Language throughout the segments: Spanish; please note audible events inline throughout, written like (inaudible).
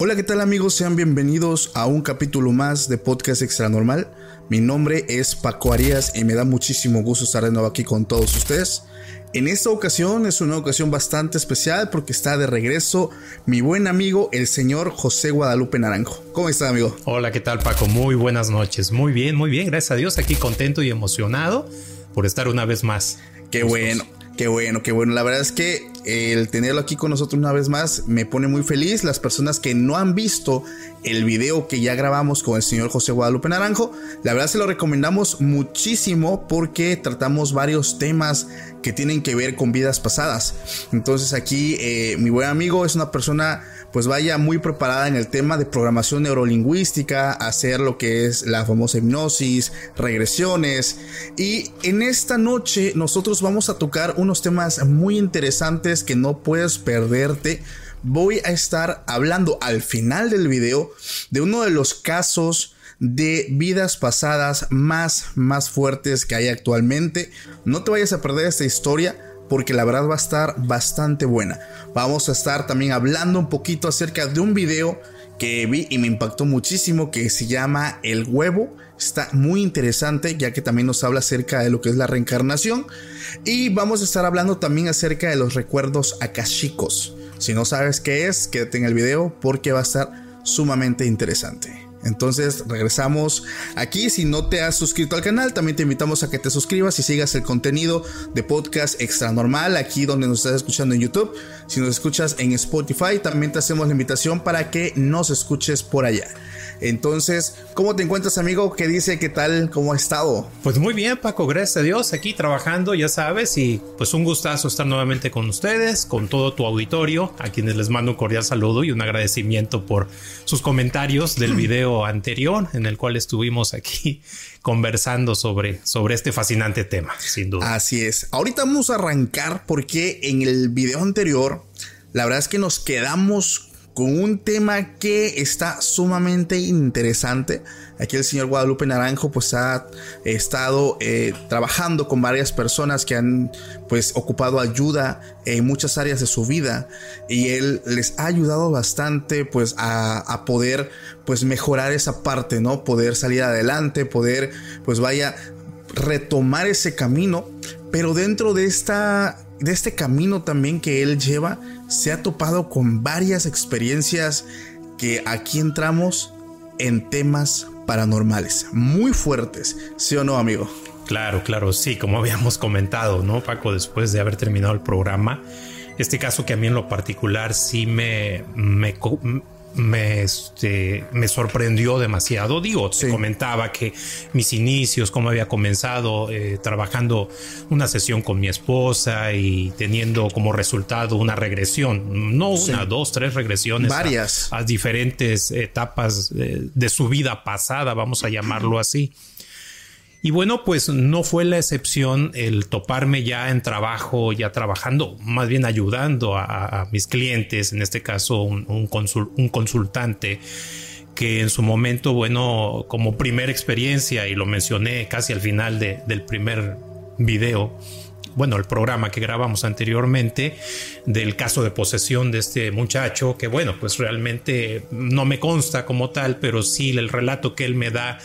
Hola, ¿qué tal amigos? Sean bienvenidos a un capítulo más de Podcast Extra Normal. Mi nombre es Paco Arias y me da muchísimo gusto estar de nuevo aquí con todos ustedes. En esta ocasión es una ocasión bastante especial porque está de regreso mi buen amigo el señor José Guadalupe Naranjo. ¿Cómo está amigo? Hola, ¿qué tal Paco? Muy buenas noches. Muy bien, muy bien. Gracias a Dios. Aquí contento y emocionado por estar una vez más. Qué bueno, qué bueno, qué bueno. La verdad es que el tenerlo aquí con nosotros una vez más me pone muy feliz. Las personas que no han visto el video que ya grabamos con el señor José Guadalupe Naranjo, la verdad se lo recomendamos muchísimo porque tratamos varios temas que tienen que ver con vidas pasadas. Entonces aquí eh, mi buen amigo es una persona pues vaya muy preparada en el tema de programación neurolingüística, hacer lo que es la famosa hipnosis, regresiones. Y en esta noche nosotros vamos a tocar unos temas muy interesantes que no puedes perderte. Voy a estar hablando al final del video de uno de los casos de vidas pasadas más, más fuertes que hay actualmente. No te vayas a perder esta historia porque la verdad va a estar bastante buena. Vamos a estar también hablando un poquito acerca de un video que vi y me impactó muchísimo que se llama El huevo. Está muy interesante ya que también nos habla acerca de lo que es la reencarnación. Y vamos a estar hablando también acerca de los recuerdos akashicos. Si no sabes qué es, quédate en el video porque va a estar sumamente interesante. Entonces regresamos aquí. Si no te has suscrito al canal, también te invitamos a que te suscribas y sigas el contenido de podcast extra normal aquí donde nos estás escuchando en YouTube. Si nos escuchas en Spotify, también te hacemos la invitación para que nos escuches por allá. Entonces, ¿cómo te encuentras, amigo? ¿Qué dice? ¿Qué tal? ¿Cómo ha estado? Pues muy bien, Paco, gracias a Dios, aquí trabajando, ya sabes, y pues un gustazo estar nuevamente con ustedes, con todo tu auditorio, a quienes les mando un cordial saludo y un agradecimiento por sus comentarios del (clears throat) video anterior, en el cual estuvimos aquí (laughs) conversando sobre, sobre este fascinante tema, sin duda. Así es. Ahorita vamos a arrancar porque en el video anterior, la verdad es que nos quedamos con un tema que está sumamente interesante. Aquí el señor Guadalupe Naranjo pues ha estado eh, trabajando con varias personas que han pues ocupado ayuda en muchas áreas de su vida y él les ha ayudado bastante pues a, a poder pues mejorar esa parte, ¿no? Poder salir adelante, poder pues vaya retomar ese camino, pero dentro de esta de este camino también que él lleva, se ha topado con varias experiencias que aquí entramos en temas paranormales, muy fuertes, ¿sí o no, amigo? Claro, claro, sí, como habíamos comentado, ¿no, Paco? Después de haber terminado el programa, este caso que a mí en lo particular sí me, me, me, este, me sorprendió demasiado. Digo, se comentaba que mis inicios, cómo había comenzado eh, trabajando una sesión con mi esposa y teniendo como resultado una regresión, no una, dos, tres regresiones. Varias. A, diferentes etapas de, de su vida pasada, vamos a (clears throat) llamarlo así. Y bueno, pues no fue la excepción el toparme ya en trabajo, ya trabajando, más bien ayudando a, mis clientes, en este caso un, un, consultante que en su momento, bueno, como primera experiencia, y lo mencioné casi al final de, del primer video, bueno, el programa que grabamos anteriormente del caso de posesión de este muchacho, que bueno, pues realmente no me consta como tal, pero sí el relato que él me da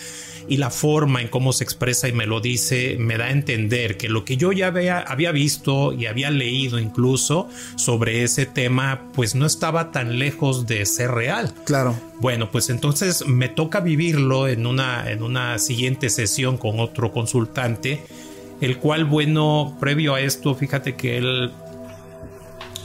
y la forma en cómo se expresa y me lo dice me da a entender que lo que yo ya había, había visto y había leído incluso sobre ese tema pues no estaba tan lejos de ser real. Claro. Bueno, pues entonces me toca vivirlo en una, en una siguiente sesión con otro consultante, el cual, bueno, previo a esto, fíjate que él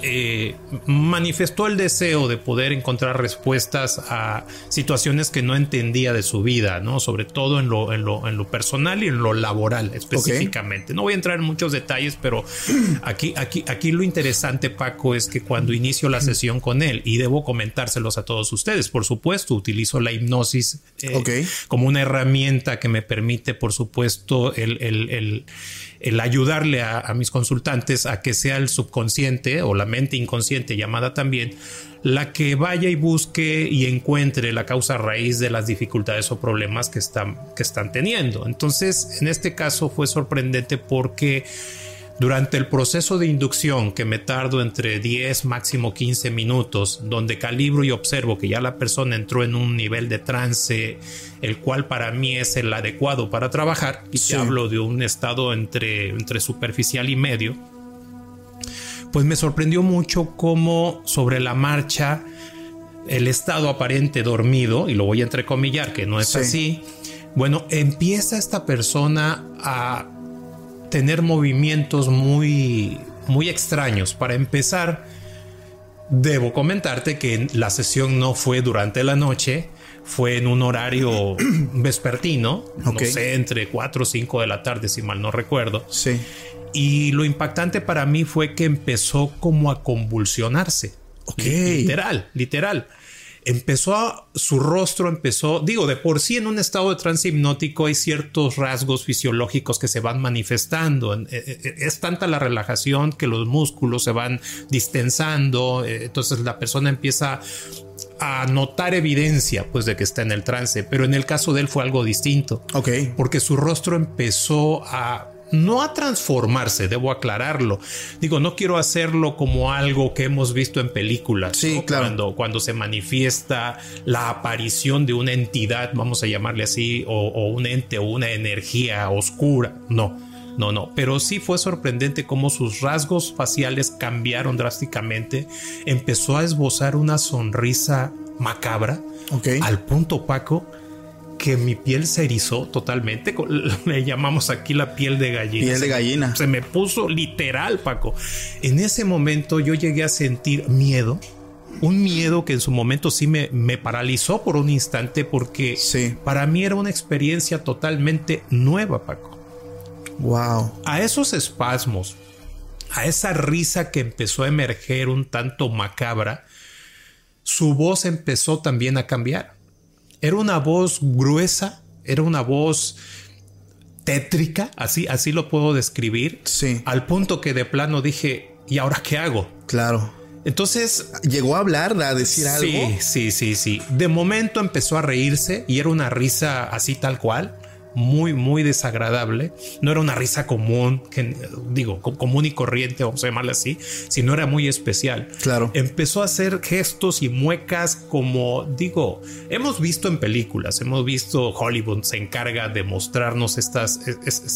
eh, manifestó el deseo de poder encontrar respuestas a situaciones que no entendía de su vida, ¿no? Sobre todo en lo, en lo, en lo personal y en lo laboral específicamente. No voy a entrar en muchos detalles, pero aquí, aquí, aquí lo interesante, Paco, es que cuando inicio la sesión con él, y debo comentárselos a todos ustedes, por supuesto, utilizo la hipnosis eh, como una herramienta que me permite, por supuesto, el, el el ayudarle a, mis consultantes a que sea el subconsciente o la mente inconsciente llamada también la que vaya y busque y encuentre la causa raíz de las dificultades o problemas que están, que están teniendo. Entonces, en este caso fue sorprendente porque durante el proceso de inducción, que me tardo entre 10, máximo 15 minutos, donde calibro y observo que ya la persona entró en un nivel de trance, el cual para mí es el adecuado para trabajar, y te hablo de un estado entre, entre superficial y medio, pues me sorprendió mucho cómo sobre la marcha el estado aparente dormido, y lo voy a entrecomillar, que no es así, bueno, empieza esta persona a tener movimientos muy, muy extraños. Para empezar, debo comentarte que la sesión no fue durante la noche, fue en un horario (clears throat) vespertino, no sé, entre 4 o 5 de la tarde, si mal no recuerdo. Sí. Y lo impactante para mí fue que empezó como a convulsionarse. Literal, literal empezó a, su rostro empezó, digo, de por sí en un estado de trance hipnótico hay ciertos rasgos fisiológicos que se van manifestando. Eh, eh, eh, es tanta la relajación que los músculos se van distensando, entonces la persona empieza a notar evidencia pues de que está en el trance, pero en el caso de él fue algo distinto. Ok. Porque su rostro empezó a no a transformarse, debo aclararlo. Digo, no quiero hacerlo como algo que hemos visto en películas. Sí, claro. Cuando, cuando, se manifiesta la aparición de una entidad, vamos a llamarle así, o, o un ente o una energía oscura. No, no, no. Pero sí fue sorprendente cómo sus rasgos faciales cambiaron drásticamente. Empezó a esbozar una sonrisa macabra. Ok. Al punto, Paco, que mi piel se erizó totalmente. (laughs) Le llamamos aquí la piel de gallina. Piel de gallina. Se me puso literal, Paco. En ese momento yo llegué a sentir miedo. Un miedo que en su momento sí me, me paralizó por un instante porque sí. para mí era una experiencia totalmente nueva, Paco. Wow. A esos espasmos, a esa risa que empezó a emerger un tanto macabra, su voz empezó también a cambiar era una voz gruesa, era una voz tétrica, así, así lo puedo describir. Sí. Al punto que de plano dije, ¿y ahora qué hago? Claro. Entonces. ¿Llegó a hablar, a decir algo? Sí, sí, sí, sí. De momento empezó a reírse y era una risa así tal cual muy, muy desagradable. No era una risa común, que, digo, común y corriente, vamos a llamarla así, sino era muy especial. Claro. Empezó a hacer gestos y muecas como, digo, hemos visto en películas, hemos visto Hollywood se encarga de mostrarnos estas,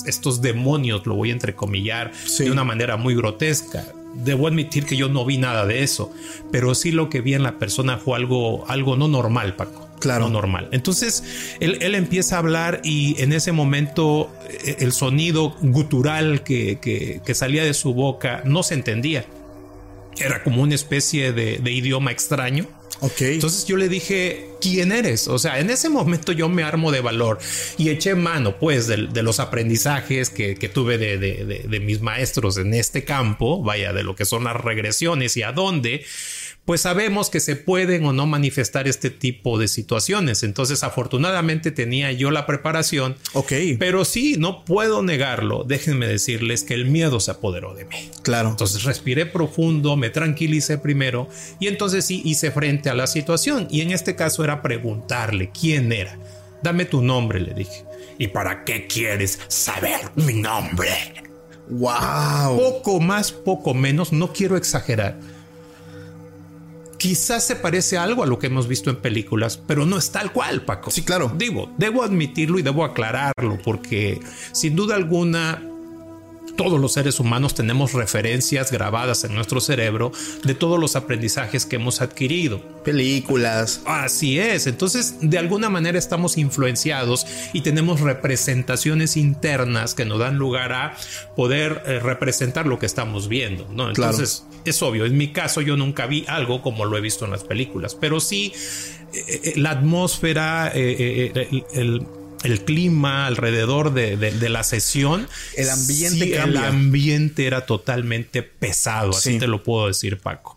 estos demonios, lo voy a entrecomillar, de una manera muy grotesca debo admitir que yo no vi nada de eso, pero sí lo que vi en la persona fue algo, algo no normal, Paco. Claro. Lo normal. Entonces, él, él empieza a hablar y en ese momento eh, el sonido gutural que, que- que salía de su boca no se entendía. Era como una especie de, de idioma extraño. Ok. Entonces yo le dije, ¿quién eres? O sea, en ese momento yo me armo de valor y eché mano, pues, de, de los aprendizajes que, que tuve de, de- de- de mis maestros en este campo, vaya, de lo que son las regresiones y a dónde, pues sabemos que se pueden o no manifestar este tipo de situaciones. Entonces, afortunadamente tenía yo la preparación. ok. Pero sí, no puedo negarlo. Déjenme decirles que el miedo se apoderó de mí. claro. Entonces respiré profundo, me tranquilicé primero y entonces sí hice frente a la situación. Y en este caso era preguntarle quién era. Dame tu nombre, le dije. ¿Y para qué quieres saber mi nombre? wow. Poco más, poco menos, no quiero exagerar. Quizás se parece algo a lo que hemos visto en películas, pero no es tal cual, Paco. Sí, claro. Digo, debo admitirlo y debo aclararlo, porque sin duda alguna todos los seres humanos tenemos referencias grabadas en nuestro cerebro de todos los aprendizajes que hemos adquirido. Películas. Así es, entonces de alguna manera estamos influenciados y tenemos representaciones internas que nos dan lugar a poder eh, representar lo que estamos viendo, ¿no? Claro. Entonces es obvio, en mi caso yo nunca vi algo como lo he visto en las películas, pero sí eh, eh, la atmósfera, el, el- el clima alrededor de, de- de la sesión. El ambiente sí, el ambiente era totalmente pesado, así Sí. te lo puedo decir, Paco.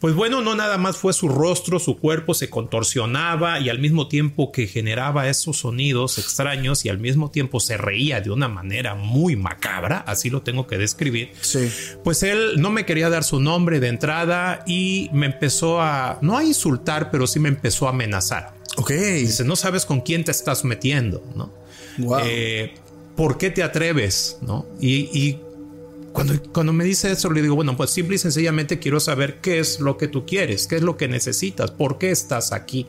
Pues bueno, no nada más fue su rostro, su cuerpo se contorsionaba y al mismo tiempo que generaba esos sonidos extraños y al mismo tiempo se reía de una manera muy macabra, así lo tengo que describir. Sí. Pues él no me quería dar su nombre de entrada y me empezó a, no a insultar, pero sí me empezó a amenazar. Ok. Dice, no sabes con quién te estás metiendo, ¿no? Wow. Eh, ¿Por qué te atreves? ¿No? Y, y cuando, cuando me dice eso, le digo, bueno, pues simple y sencillamente quiero saber qué es lo que tú quieres, qué es lo que necesitas, por qué estás aquí.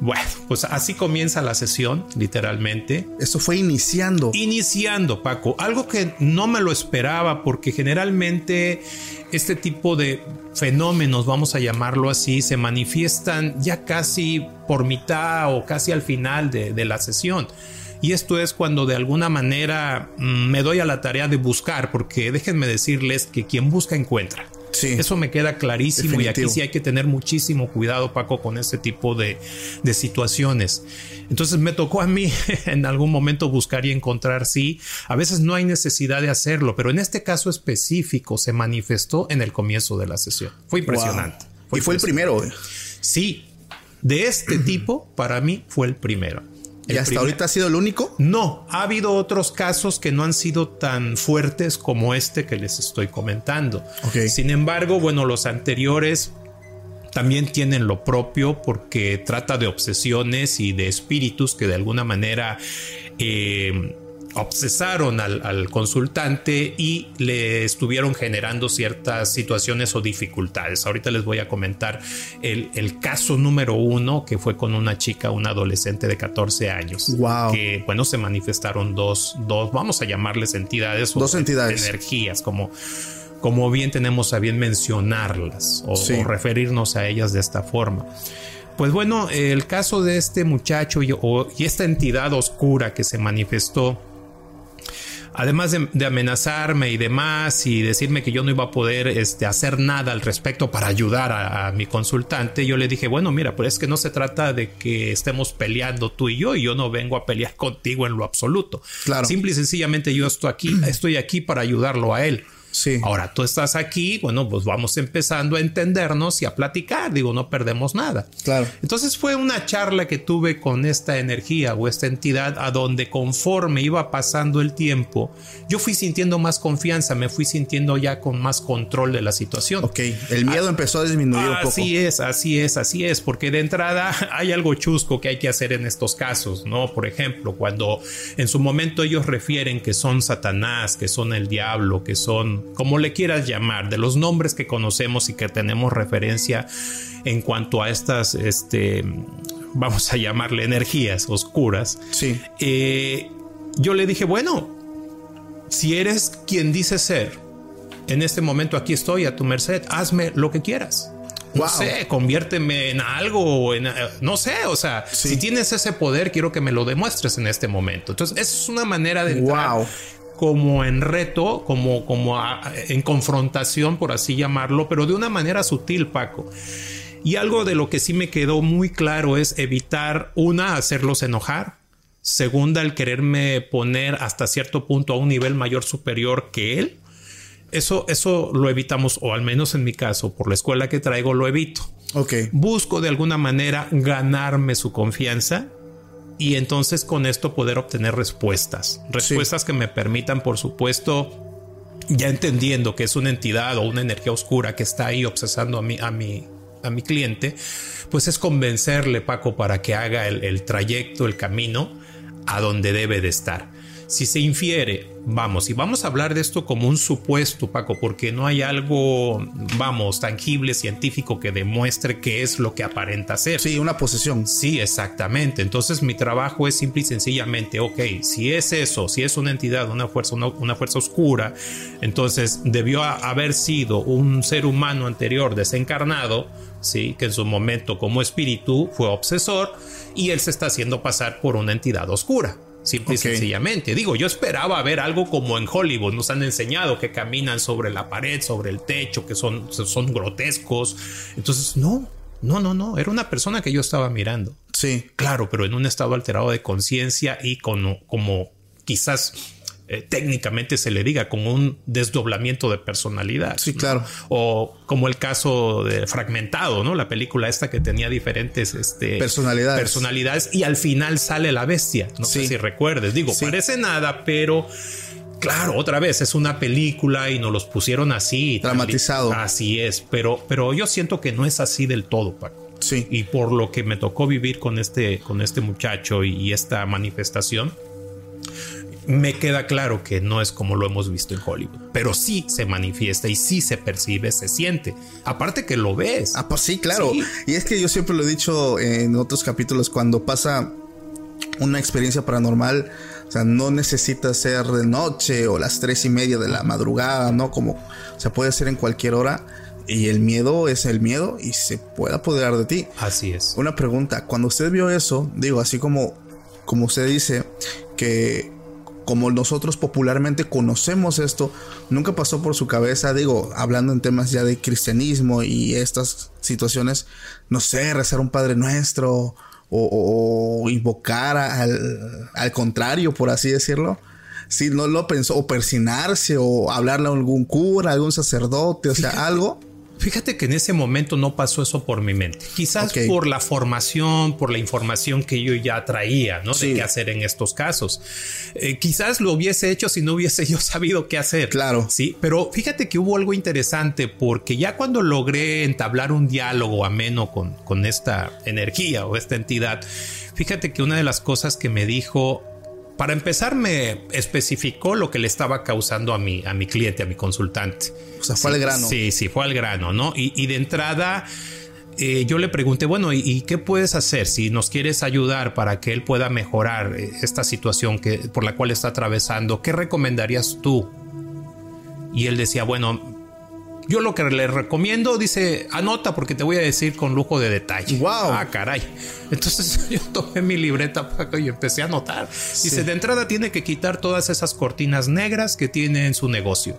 Bueno, pues así comienza la sesión, literalmente. Esto fue iniciando. Iniciando, Paco, algo que no me lo esperaba porque generalmente este tipo de fenómenos, vamos a llamarlo así, se manifiestan ya casi por mitad o casi al final de, de la sesión. Y esto es cuando de alguna manera mm, me doy a la tarea de buscar, porque déjenme decirles que quien busca encuentra. Sí. Eso me queda clarísimo y aquí sí hay que tener muchísimo cuidado, Paco, con este tipo de, de situaciones. Entonces me tocó a mí (laughs) en algún momento buscar y encontrar, sí, a veces no hay necesidad de hacerlo, pero en este caso específico se manifestó en el comienzo de la sesión. Fue impresionante. Wow. Y fue el impresionante. primero. güey. Sí, de este tipo, para mí fue el primero. Y hasta primer- ahorita ha sido el único. no, ha habido otros casos que no han sido tan fuertes como este que les estoy comentando. Sin embargo, bueno, los anteriores también tienen lo propio porque trata de obsesiones y de espíritus que de alguna manera eh, obsesaron al, al consultante y le estuvieron generando ciertas situaciones o dificultades. Ahorita les voy a comentar el, el caso número uno que fue con una chica, una adolescente de 14 años. Wow. Que bueno, se manifestaron dos, dos, vamos a llamarles entidades o Dos entidades. energías, como, como bien tenemos a bien mencionarlas o, Sí. o referirnos a ellas de esta forma. Pues bueno, el caso de este muchacho y, o- y esta entidad oscura que se manifestó, además de, de amenazarme y demás y decirme que yo no iba a poder este, hacer nada al respecto para ayudar a, a mi consultante, yo le dije, bueno, mira, pues es que no se trata de que estemos peleando tú y yo y yo no vengo a pelear contigo en lo absoluto. Claro. Simple y sencillamente yo estoy aquí, estoy aquí para ayudarlo a él. Sí. Ahora tú estás aquí, bueno, pues vamos empezando a entendernos y a platicar, digo, no perdemos nada. Claro. Entonces fue una charla que tuve con esta energía o esta entidad a donde conforme iba pasando el tiempo, yo fui sintiendo más confianza, me fui sintiendo ya con más control de la situación. Ok. El miedo empezó a disminuir un poco. Así es, así es, así es, porque de entrada (laughs) hay algo chusco que hay que hacer en estos casos, ¿no? Por ejemplo, cuando en su momento ellos refieren que son Satanás, que son el diablo, que son, como le quieras llamar, de los nombres que conocemos y que tenemos referencia en cuanto a estas, este, vamos a llamarle energías oscuras. Sí. Eh, yo le dije, bueno, si eres quien dice ser, en este momento aquí estoy a tu merced, hazme lo que quieras. No Wow. sé, conviérteme en algo, o en, eh, no sé, o sea, Sí. si tienes ese poder, quiero que me lo demuestres en este momento. Entonces, es una manera de entrar Wow. Como en reto, como, como a- en confrontación, por así llamarlo, pero de una manera sutil, Paco. Y algo de lo que sí me quedó muy claro es evitar, una, hacerlos enojar. Segunda, el quererme poner hasta cierto punto a un nivel mayor superior que él. Eso, eso lo evitamos, o al menos en mi caso, por la escuela que traigo, lo evito. Ok. Busco de alguna manera ganarme su confianza y entonces con esto poder obtener respuestas. Respuestas que me permitan, por supuesto, ya entendiendo que es una entidad o una energía oscura que está ahí obsesando a mi, a mi, a mi cliente, pues es convencerle, Paco, para que haga el, el trayecto, el camino a donde debe de estar. Si se infiere, vamos, y vamos a hablar de esto como un supuesto, Paco, porque no hay algo, vamos, tangible, científico que demuestre qué es lo que aparenta ser. Sí, una posesión. Sí, exactamente. Entonces mi trabajo es simple y sencillamente, ok, si es eso, si es una entidad, una fuerza, una, una fuerza oscura, entonces debió haber sido un ser humano anterior desencarnado, sí, que en su momento como espíritu fue obsesor y él se está haciendo pasar por una entidad oscura. Simple y sencillamente. Digo, yo esperaba ver algo como en Hollywood. Nos han enseñado que caminan sobre la pared, sobre el techo, que son, son grotescos. Entonces, no, no, no, no. Era una persona que yo estaba mirando. Sí. Claro, pero en un estado alterado de conciencia y con como quizás eh, técnicamente se le diga, como un desdoblamiento de personalidad. Sí, ¿no? claro. O como el caso de Fragmentado, ¿no? La película esta que tenía diferentes este, Personalidades. personalidades y al final sale la bestia. No Sí. sé si recuerdes. Digo, Sí. parece nada, pero claro, otra vez es una película y nos los pusieron así. Dramatizado. Así es, pero, pero yo siento que no es así del todo, Paco Sí. y por lo que me tocó vivir con este, con este muchacho y, y esta manifestación, me queda claro que no es como lo hemos visto en Hollywood, pero sí se manifiesta y sí se percibe, se siente. Aparte que lo ves. Ah, pues sí, claro. Sí. Y es que yo siempre lo he dicho en otros capítulos, cuando pasa una experiencia paranormal, o sea, no necesita ser de noche o las tres y media de la madrugada, ¿no? Como, o sea, puede ser en cualquier hora. Y el miedo es el miedo y se puede apoderar de ti. Así es. Una pregunta, cuando usted vio eso, digo, así como, como usted dice, que como nosotros popularmente conocemos esto, nunca pasó por su cabeza, digo, hablando en temas ya de cristianismo y estas situaciones, no sé, rezar un Padre Nuestro o, invocar al, al contrario, por así decirlo. Si no lo pensó, o persinarse, o hablarle a algún cura, a algún sacerdote, o sea, algo. Fíjate que en ese momento no pasó eso por mi mente. Quizás por la formación, por la información que yo ya traía, ¿no? Sí. De qué hacer en estos casos. Eh, quizás lo hubiese hecho si no hubiese (laughs) yo sabido qué hacer. Claro. Sí, pero fíjate que hubo algo interesante porque ya cuando logré entablar un diálogo ameno con, con esta energía o esta entidad, fíjate que una de las cosas que me dijo para empezar, me especificó lo que le estaba causando a mi, a mi cliente, a mi consultante. O sea, fue al grano. Sí, sí, fue al grano, ¿no? Y, y de entrada, eh, yo le pregunté, bueno, ¿y, y qué puedes hacer si nos quieres ayudar para que él pueda mejorar eh, esta situación que, por la cual está atravesando? ¿Qué recomendarías tú? Y él decía, bueno, yo lo que le recomiendo, dice, anota porque te voy a decir con lujo de detalle. Wow. Ah, caray. Entonces (laughs) yo tomé mi libreta y empecé a anotar. Dice, de entrada tiene que quitar todas esas cortinas negras que tiene en su negocio.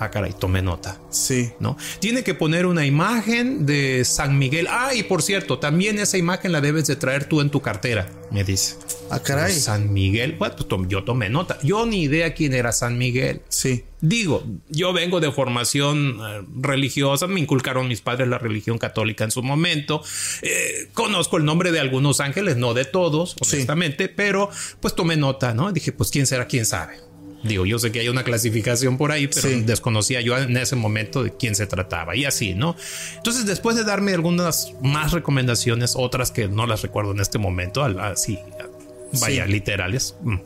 Ah, caray, tomé nota. Sí. ¿no? Tiene que poner una imagen de San Miguel. Ah, y por cierto, también esa imagen la debes de traer tú en tu cartera, me dice. Ah, caray. San Miguel, bueno, pues tom- yo tomé nota. Yo ni idea quién era San Miguel. Sí. Digo, yo vengo de formación eh, religiosa, me inculcaron mis padres la religión católica en su momento. Eh, conozco el nombre de algunos ángeles, no de todos, Sí. honestamente, pero pues tomé nota, ¿no? Dije, pues quién será, quién sabe. Digo, yo sé que hay una clasificación por ahí, pero Sí. desconocía yo en ese momento de quién se trataba y así, ¿no? Entonces, después de darme algunas más recomendaciones, otras que no las recuerdo en este momento, así, vaya, Sí. literales. mm,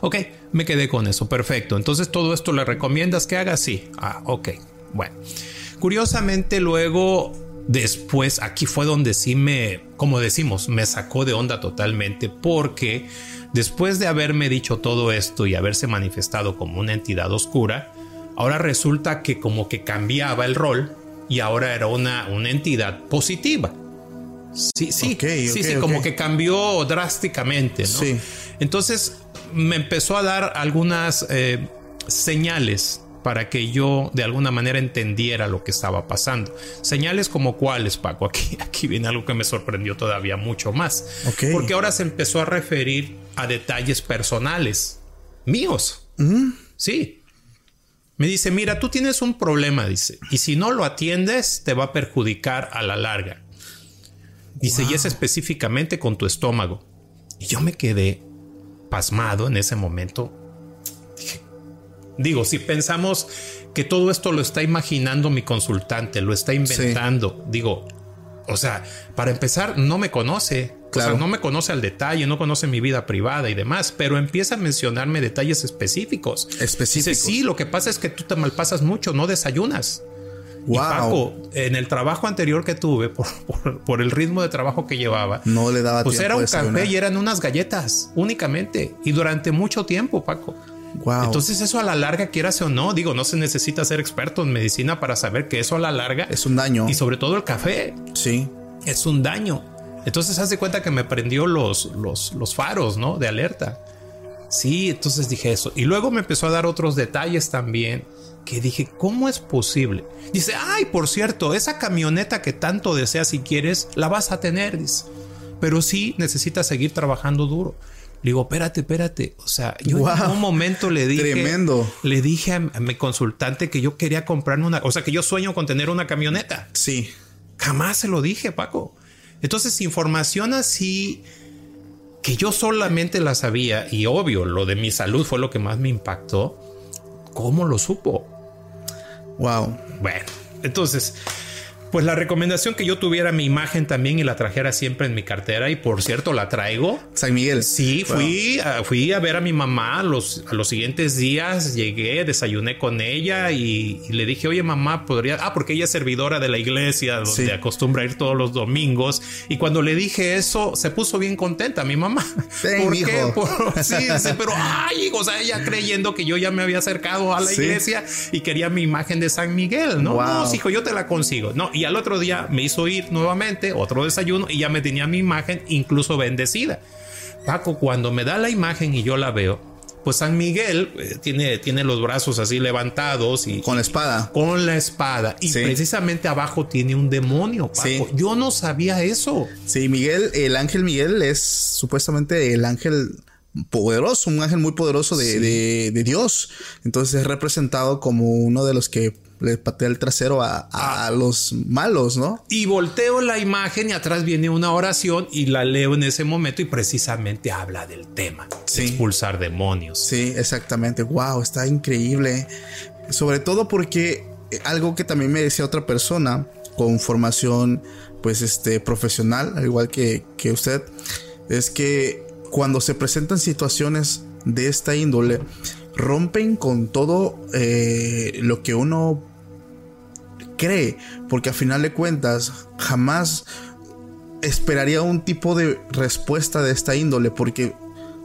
Ok, me quedé con eso, perfecto. Entonces todo esto le recomiendas que haga, sí. Ah, ok, bueno. Curiosamente luego, después, aquí fue donde sí me, como decimos, me sacó de onda totalmente porque después de haberme dicho todo esto y haberse manifestado como una entidad oscura, ahora resulta que como que cambiaba el rol y ahora era una, una entidad positiva. Sí, sí, Ok, sí, ok, sí, ok. como que cambió drásticamente, ¿no? Sí. Entonces me empezó a dar algunas eh, señales para que yo de alguna manera entendiera lo que estaba pasando. Señales como cuáles, Paco. (laughs) Aquí, aquí viene algo que me sorprendió todavía mucho más. Ok. Porque ahora se empezó a referir a detalles personales míos. Sí. Me dice, mira, tú tienes un problema, dice, y si no lo atiendes, te va a perjudicar a la larga. Dice, y es específicamente con tu estómago. Y yo me quedé pasmado en ese momento. Digo, si pensamos que todo esto lo está imaginando mi consultante, lo está inventando, digo, o sea, para empezar, no me conoce. Claro. O sea, no me conoce al detalle, no conoce mi vida privada y demás, pero empieza a mencionarme detalles específicos. Específicos. Dice, sí, lo que pasa es que tú te malpasas mucho, no desayunas. Y Wow. Paco, en el trabajo anterior que tuve, por, por- por el ritmo de trabajo que llevaba, No le daba pues era un café y eran unas galletas únicamente. Y durante mucho tiempo, Paco. Wow. Entonces eso a la larga, quieras o no, digo, no se necesita ser experto en medicina para saber que eso a la larga, es un daño. y sobre todo el café, Sí. es un daño. Entonces haz de cuenta que me prendió los, los, los faros, ¿no? De alerta. Sí, entonces dije eso. Y luego me empezó a dar otros detalles también que dije, ¿cómo es posible? Dice, ay, por cierto, esa camioneta que tanto deseas si quieres, la vas a tener, dice. Pero sí necesitas seguir trabajando duro. Le digo, espérate, espérate. O sea, yo en un momento le dije, Tremendo. le dije a, a mi consultante que yo quería comprarme una, o sea, que yo sueño con tener una camioneta. Sí. Jamás se lo dije, Paco. Entonces, información así que yo solamente la sabía y obvio, lo de mi salud fue lo que más me impactó. ¿Cómo lo supo? Wow. Bueno, entonces, pues la recomendación que yo tuviera mi imagen también y la trajera siempre en mi cartera y por cierto la traigo. San Miguel. Sí, Wow. fui, a, fui a ver a mi mamá los, a los siguientes días, llegué, desayuné con ella y, y le dije, oye mamá, podría... Ah, porque ella es servidora de la iglesia donde Sí. acostumbra ir todos los domingos. Y cuando le dije eso, se puso bien contenta mi mamá. Ven, (laughs) ¿Por qué? Por- sí, pero ay, o sea, ella (laughs) creyendo que yo ya me había acercado a la Sí. iglesia y quería mi imagen de San Miguel, ¿no? Wow. No, hijo, yo te la consigo. No, y al otro día me hizo ir nuevamente, otro desayuno, y ya me tenía mi imagen incluso bendecida. Paco, cuando me da la imagen y yo la veo, pues San Miguel eh, tiene, tiene los brazos así levantados y Con la espada. con la espada. Y Sí. precisamente abajo tiene un demonio, Paco. Sí. Yo no sabía eso. Sí, Miguel, el ángel Miguel es supuestamente el ángel poderoso, un ángel muy poderoso de, de- de Dios. Entonces es representado como uno de los que le patea el trasero a, a- a los malos, ¿no? Y volteo la imagen y atrás viene una oración y la leo en ese momento y precisamente habla del tema. de Sí. Expulsar demonios. Sí, exactamente. Wow, está increíble. Sobre todo porque eh, algo que también me decía otra persona con formación, pues, este, profesional, al igual que, que usted, es que cuando se presentan situaciones de esta índole, rompen con todo eh, lo que uno cree, porque a final de cuentas jamás esperaría un tipo de respuesta de esta índole, porque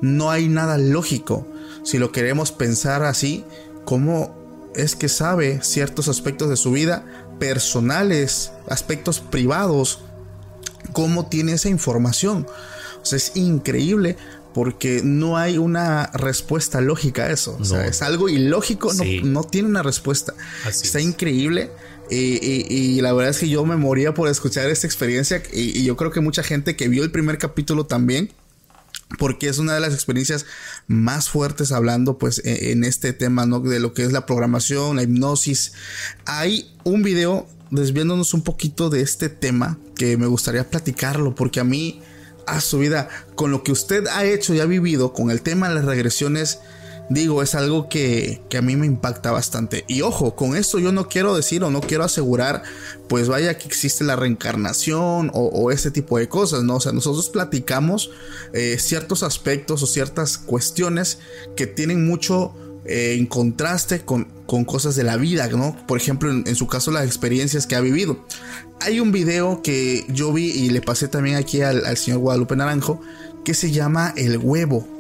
no hay nada lógico. Si lo queremos pensar así, ¿cómo es que sabe ciertos aspectos de su vida personales, aspectos privados? ¿Cómo tiene esa información? O sea, es increíble porque no hay una respuesta lógica a eso. O sea, No. es algo ilógico, no- no, tiene una respuesta. Así Está es. increíble. Y, la verdad es que yo me moría por escuchar esta experiencia. Y, yo creo que mucha gente que vio el primer capítulo también porque es una de las experiencias más fuertes hablando pues e- en este tema ¿no? de lo que es la programación, la hipnosis. Hay un video desviándonos un poquito de este tema que me gustaría platicarlo porque a mí a su vida con lo que usted ha hecho y ha vivido con el tema de las regresiones digo es algo que, que a mí me impacta bastante y ojo con esto yo no quiero decir o no quiero asegurar pues vaya que existe la reencarnación o, o ese tipo de cosas no o sea nosotros platicamos eh, ciertos aspectos o ciertas cuestiones que tienen mucho eh, en contraste con, con cosas de la vida, ¿no? Por ejemplo, en, su caso, las experiencias que ha vivido. Hay un video que yo vi y le pasé también aquí al señor Guadalupe Naranjo que se llama El Huevo.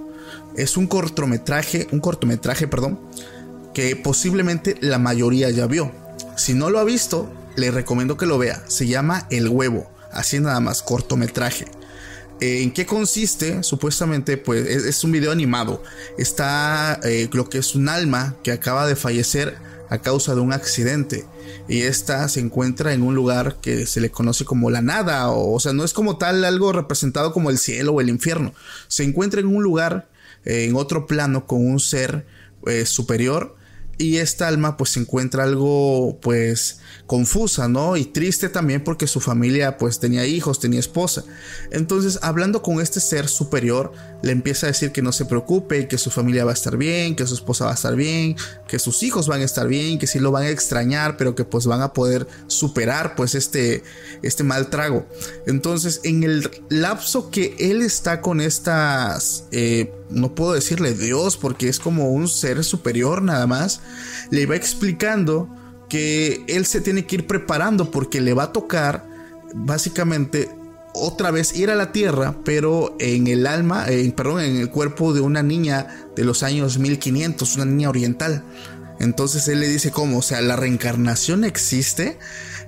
Es un cortometraje, un cortometraje, perdón, que posiblemente la mayoría ya vio. Si no lo ha visto, le recomiendo que lo vea. Se llama El Huevo, así nada más, cortometraje. Eh, ¿En qué consiste? Supuestamente, pues es, un video animado. Está eh, lo que es un alma que acaba de fallecer a causa de un accidente. Y esta se encuentra en un lugar que se le conoce como la nada. O, o sea, no es como tal algo representado como el cielo o el infierno. Se encuentra en un lugar, eh, en otro plano, con un ser superior y esta alma pues se encuentra algo pues confusa, ¿no? Y triste también porque su familia pues tenía hijos, tenía esposa. Entonces hablando con este ser superior le empieza a decir que no se preocupe, que su familia va a estar bien, que su esposa va a estar bien, que sus hijos van a estar bien, que sí lo van a extrañar, pero que pues van a poder superar pues este, este mal trago. Entonces en el lapso que él está con estas... Eh, no puedo decirle Dios porque es como un ser superior nada más, le va explicando que él se tiene que ir preparando porque le va a tocar básicamente otra vez ir a la tierra, pero en el alma, perdón, en el cuerpo de una niña de los años 1500, una niña oriental. Entonces él le dice cómo, o sea, la reencarnación existe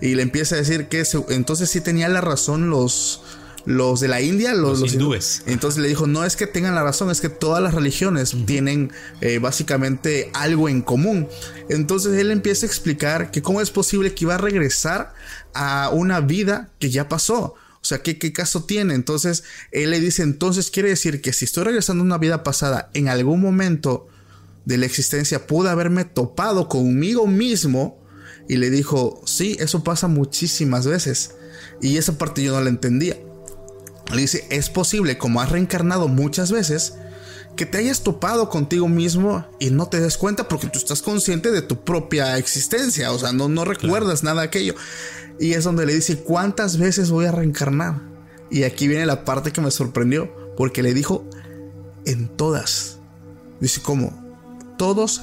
y le empieza a decir que entonces sí tenía la razón los los de la India, los, hindúes. Entonces le dijo, no es que tengan la razón, es que todas las religiones tienen eh, básicamente algo en común. Entonces él empieza a explicar que cómo es posible que iba a regresar a una vida que ya pasó. O sea, ¿qué, ¿qué, caso tiene? Entonces, él le dice, entonces quiere decir que si estoy regresando a una vida pasada, en algún momento de la existencia pude haberme topado conmigo mismo. Y le dijo, sí, eso pasa muchísimas veces. Y esa parte yo no la entendía. Le dice, es posible, como has reencarnado muchas veces, que te hayas topado contigo mismo y no te des cuenta porque tú estás consciente de tu propia existencia, o sea, no, no recuerdas nada de aquello. Y es donde le dice, ¿cuántas veces voy a reencarnar? Y aquí viene la parte que me sorprendió, porque le dijo, en todas. Dice, ¿cómo? Todos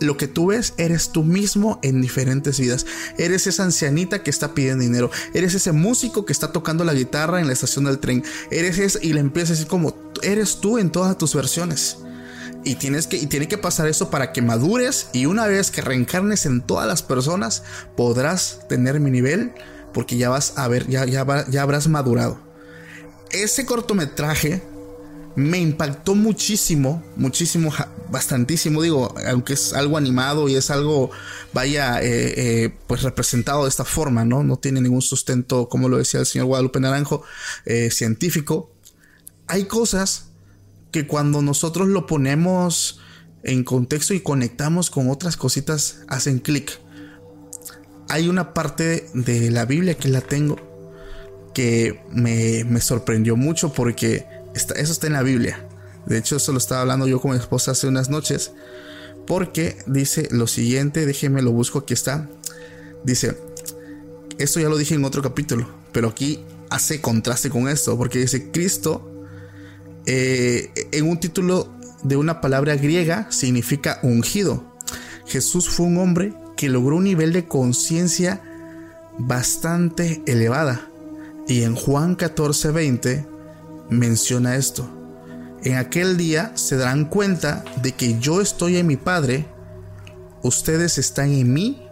lo que tú ves eres tú mismo en diferentes vidas. Eres esa ancianita que está pidiendo dinero. Eres ese músico que está tocando la guitarra en la estación del tren. Eres ese y le empieza a decir como eres tú en todas tus versiones. Y tienes que y tiene que pasar eso para que madures y una vez que reencarnes en todas las personas podrás tener mi nivel porque ya vas a ver ya ya, ya habrás madurado. Ese cortometraje me impactó muchísimo, muchísimo, bastantísimo, digo, aunque es algo animado y es algo, vaya, eh, eh, pues representado de esta forma, ¿no? No tiene ningún sustento, como lo decía el señor Guadalupe Naranjo, eh, científico. Hay cosas que cuando nosotros lo ponemos en contexto y conectamos con otras cositas, hacen clic. Hay una parte de la Biblia que la tengo que me, me sorprendió mucho porque eso está en la Biblia. De hecho, eso lo estaba hablando yo con mi esposa hace unas noches. Porque dice lo siguiente, déjeme lo busco, aquí está. Dice, esto ya lo dije en otro capítulo, pero aquí hace contraste con esto, porque dice Cristo, eh, en un título de una palabra griega, significa ungido. Jesús fue un hombre que logró un nivel de conciencia bastante elevada. Y en Juan 14, 20 menciona esto. En aquel día se darán cuenta de que yo estoy en mi Padre, ustedes están en mí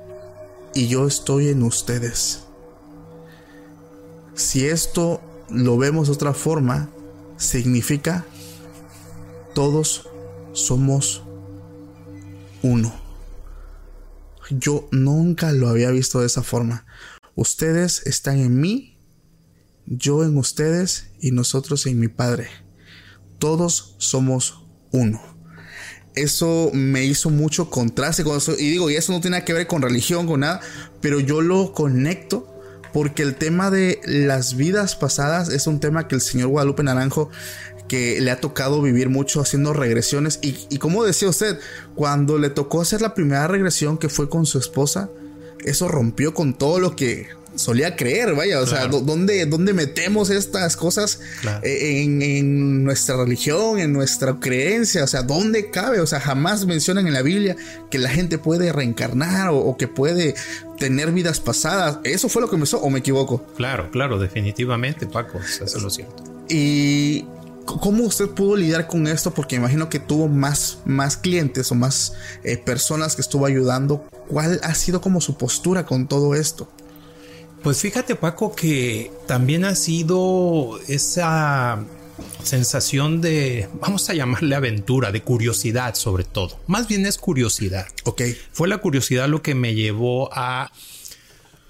y yo estoy en ustedes. Si esto lo vemos de otra forma, significa todos somos uno. Yo nunca lo había visto de esa forma. Ustedes están en mí yo en ustedes y nosotros en mi Padre. Todos somos uno. Eso me hizo mucho contraste con. Y digo, y eso no tiene que ver con religión, con nada, pero yo lo conecto porque el tema de las vidas pasadas es un tema que el señor Guadalupe Naranjo que le ha tocado vivir mucho haciendo regresiones. Y, y como decía usted, cuando le tocó hacer la primera regresión que fue con su esposa, eso rompió con todo lo que solía creer, vaya, o sea, ¿dónde, ¿dónde, metemos estas cosas eh, en, nuestra religión, en nuestra creencia? O sea, ¿dónde cabe? O sea, jamás mencionan en la Biblia que la gente puede reencarnar o, que puede tener vidas pasadas. ¿Eso fue lo que me hizo o me equivoco? Claro, claro, definitivamente, Paco, eso lo siento. Y ¿Cómo usted pudo lidiar con esto? Porque imagino que tuvo más, más clientes o más eh, personas que estuvo ayudando. ¿Cuál ha sido como su postura con todo esto? Pues fíjate Paco que también ha sido esa sensación de, vamos a llamarle aventura, de curiosidad sobre todo. Más bien es curiosidad. Ok. Fue la curiosidad lo que me llevó a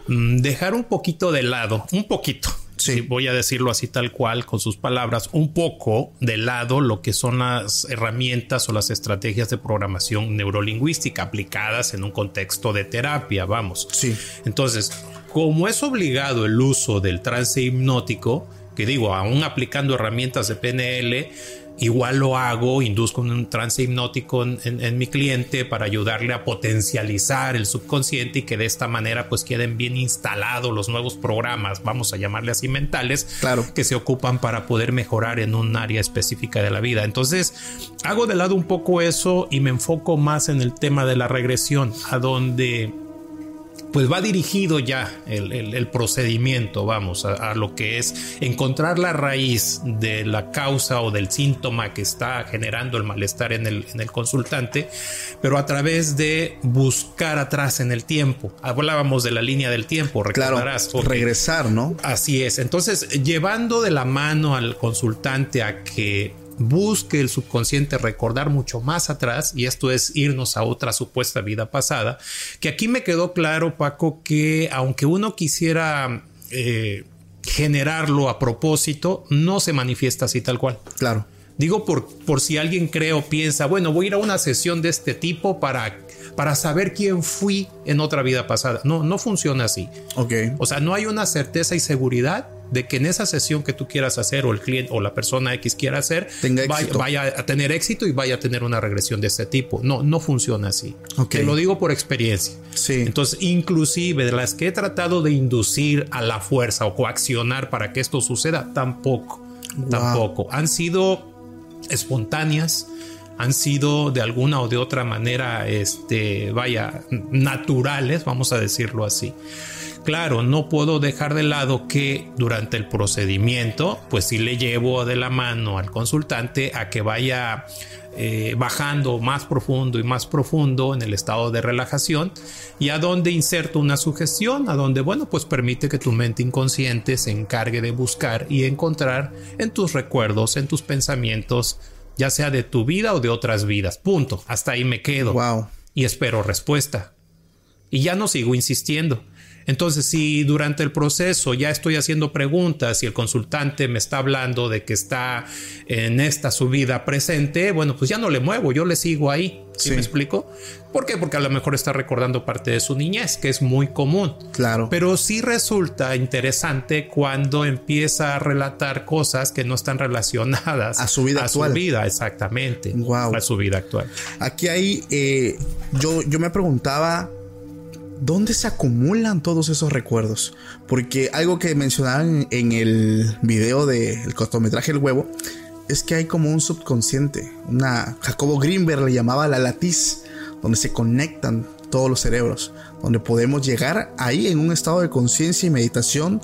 mm, dejar un poquito de lado, un poquito. Sí. voy a decirlo así tal cual con sus palabras, un poco de lado lo que son las herramientas o las estrategias de programación neurolingüística aplicadas en un contexto de terapia, vamos. Sí. Entonces, como es obligado el uso del trance hipnótico, que digo, aún aplicando herramientas de PNL, igual lo hago, induzco un trance hipnótico en, en, en, mi cliente para ayudarle a potencializar el subconsciente y que de esta manera pues queden bien instalados los nuevos programas, vamos a llamarle así mentales, claro. que se ocupan para poder mejorar en un área específica de la vida. Entonces, hago de lado un poco eso y me enfoco más en el tema de la regresión, a donde pues va dirigido ya el, el, el procedimiento, vamos, a, a, lo que es encontrar la raíz de la causa o del síntoma que está generando el malestar en el, en el consultante, pero a través de buscar atrás en el tiempo. Hablábamos de la línea del tiempo, recordarás. Claro, regresar, ¿no? Así es. Entonces, llevando de la mano al consultante a que busque el subconsciente recordar mucho más atrás, y esto es irnos a otra supuesta vida pasada, que aquí me quedó claro, Paco, que aunque uno quisiera eh, generarlo a propósito, no se manifiesta así tal cual. Claro. Digo por, por si alguien cree o piensa, bueno, voy a ir a una sesión de este tipo para, para saber quién fui en otra vida pasada. No, no funciona así. Ok. O sea, no hay una certeza y seguridad de que en esa sesión que tú quieras hacer o el cliente o la persona X quiera hacer vaya, vaya, a tener éxito y vaya a tener una regresión de este tipo. No, no funciona así. Okay. Te lo digo por experiencia. Sí. Entonces, inclusive de las que he tratado de inducir a la fuerza o coaccionar para que esto suceda, tampoco, wow. tampoco. Han sido espontáneas, han sido de alguna o de otra manera, este, vaya, naturales, vamos a decirlo así. Claro, no puedo dejar de lado que durante el procedimiento, pues sí le llevo de la mano al consultante a que vaya eh, bajando más profundo y más profundo en el estado de relajación y a donde inserto una sugestión, a donde, bueno, pues permite que tu mente inconsciente se encargue de buscar y encontrar en tus recuerdos, en tus pensamientos, ya sea de tu vida o de otras vidas. Punto. Hasta ahí me quedo. Wow. Y espero respuesta. Y ya no sigo insistiendo. Entonces, si durante el proceso ya estoy haciendo preguntas y el consultante me está hablando de que está en esta subida presente, bueno, pues ya no le muevo, yo le sigo ahí. ¿Sí, sí. me explico? ¿Por qué? Porque a lo mejor está recordando parte de su niñez, que es muy común. Claro. Pero sí resulta interesante cuando empieza a relatar cosas que no están relacionadas a su vida a actual. su vida, exactamente. Wow. A su vida actual. Aquí hay, eh, yo, yo me preguntaba ¿dónde se acumulan todos esos recuerdos? Porque algo que mencionaban en el video del cortometraje El huevo es que hay como un subconsciente, una Jacobo Greenberg le llamaba la latiz, donde se conectan todos los cerebros, donde podemos llegar ahí en un estado de conciencia y meditación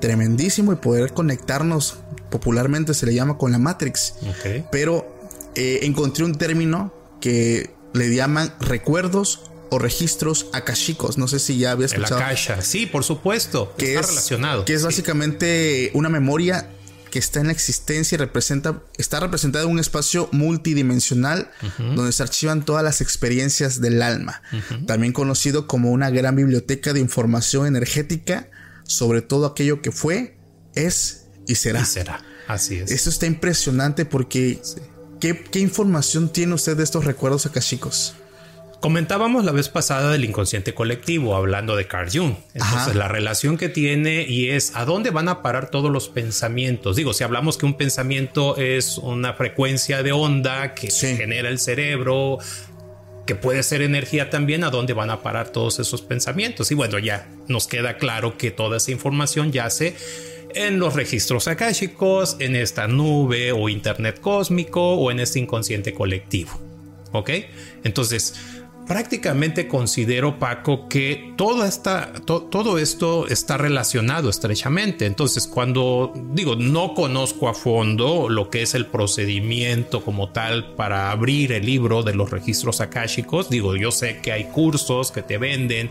tremendísimo y poder conectarnos, popularmente se le llama con la Matrix. Okay. Pero eh, encontré un término que le llaman recuerdos o registros akashicos. No sé si ya había escuchado. El akasha, sí, por supuesto. Que está es, relacionado. Que es básicamente una memoria que está en la existencia y representa, está representada en un espacio multidimensional uh -huh. donde se archivan todas las experiencias del alma. Uh -huh. También conocido como una gran biblioteca de información energética sobre todo aquello que fue, es y será. Y será. Así es. Eso está impresionante porque sí. ¿qué, ¿qué, información tiene usted de estos recuerdos akashicos? Comentábamos la vez pasada del inconsciente colectivo, hablando de Carl Jung. Entonces, Ajá. la relación que tiene y es a dónde van a parar todos los pensamientos. Digo, si hablamos que un pensamiento es una frecuencia de onda que sí. genera el cerebro, que puede ser energía también, a dónde van a parar todos esos pensamientos. Y bueno, ya nos queda claro que toda esa información yace en los registros akáshicos, en esta nube o internet cósmico o en este inconsciente colectivo. ¿Ok? Entonces, prácticamente considero, Paco, que todo, esta, todo esto está relacionado estrechamente. Entonces, cuando digo, no conozco a fondo lo que es el procedimiento como tal para abrir el libro de los registros akáshicos, digo, yo sé que hay cursos que te venden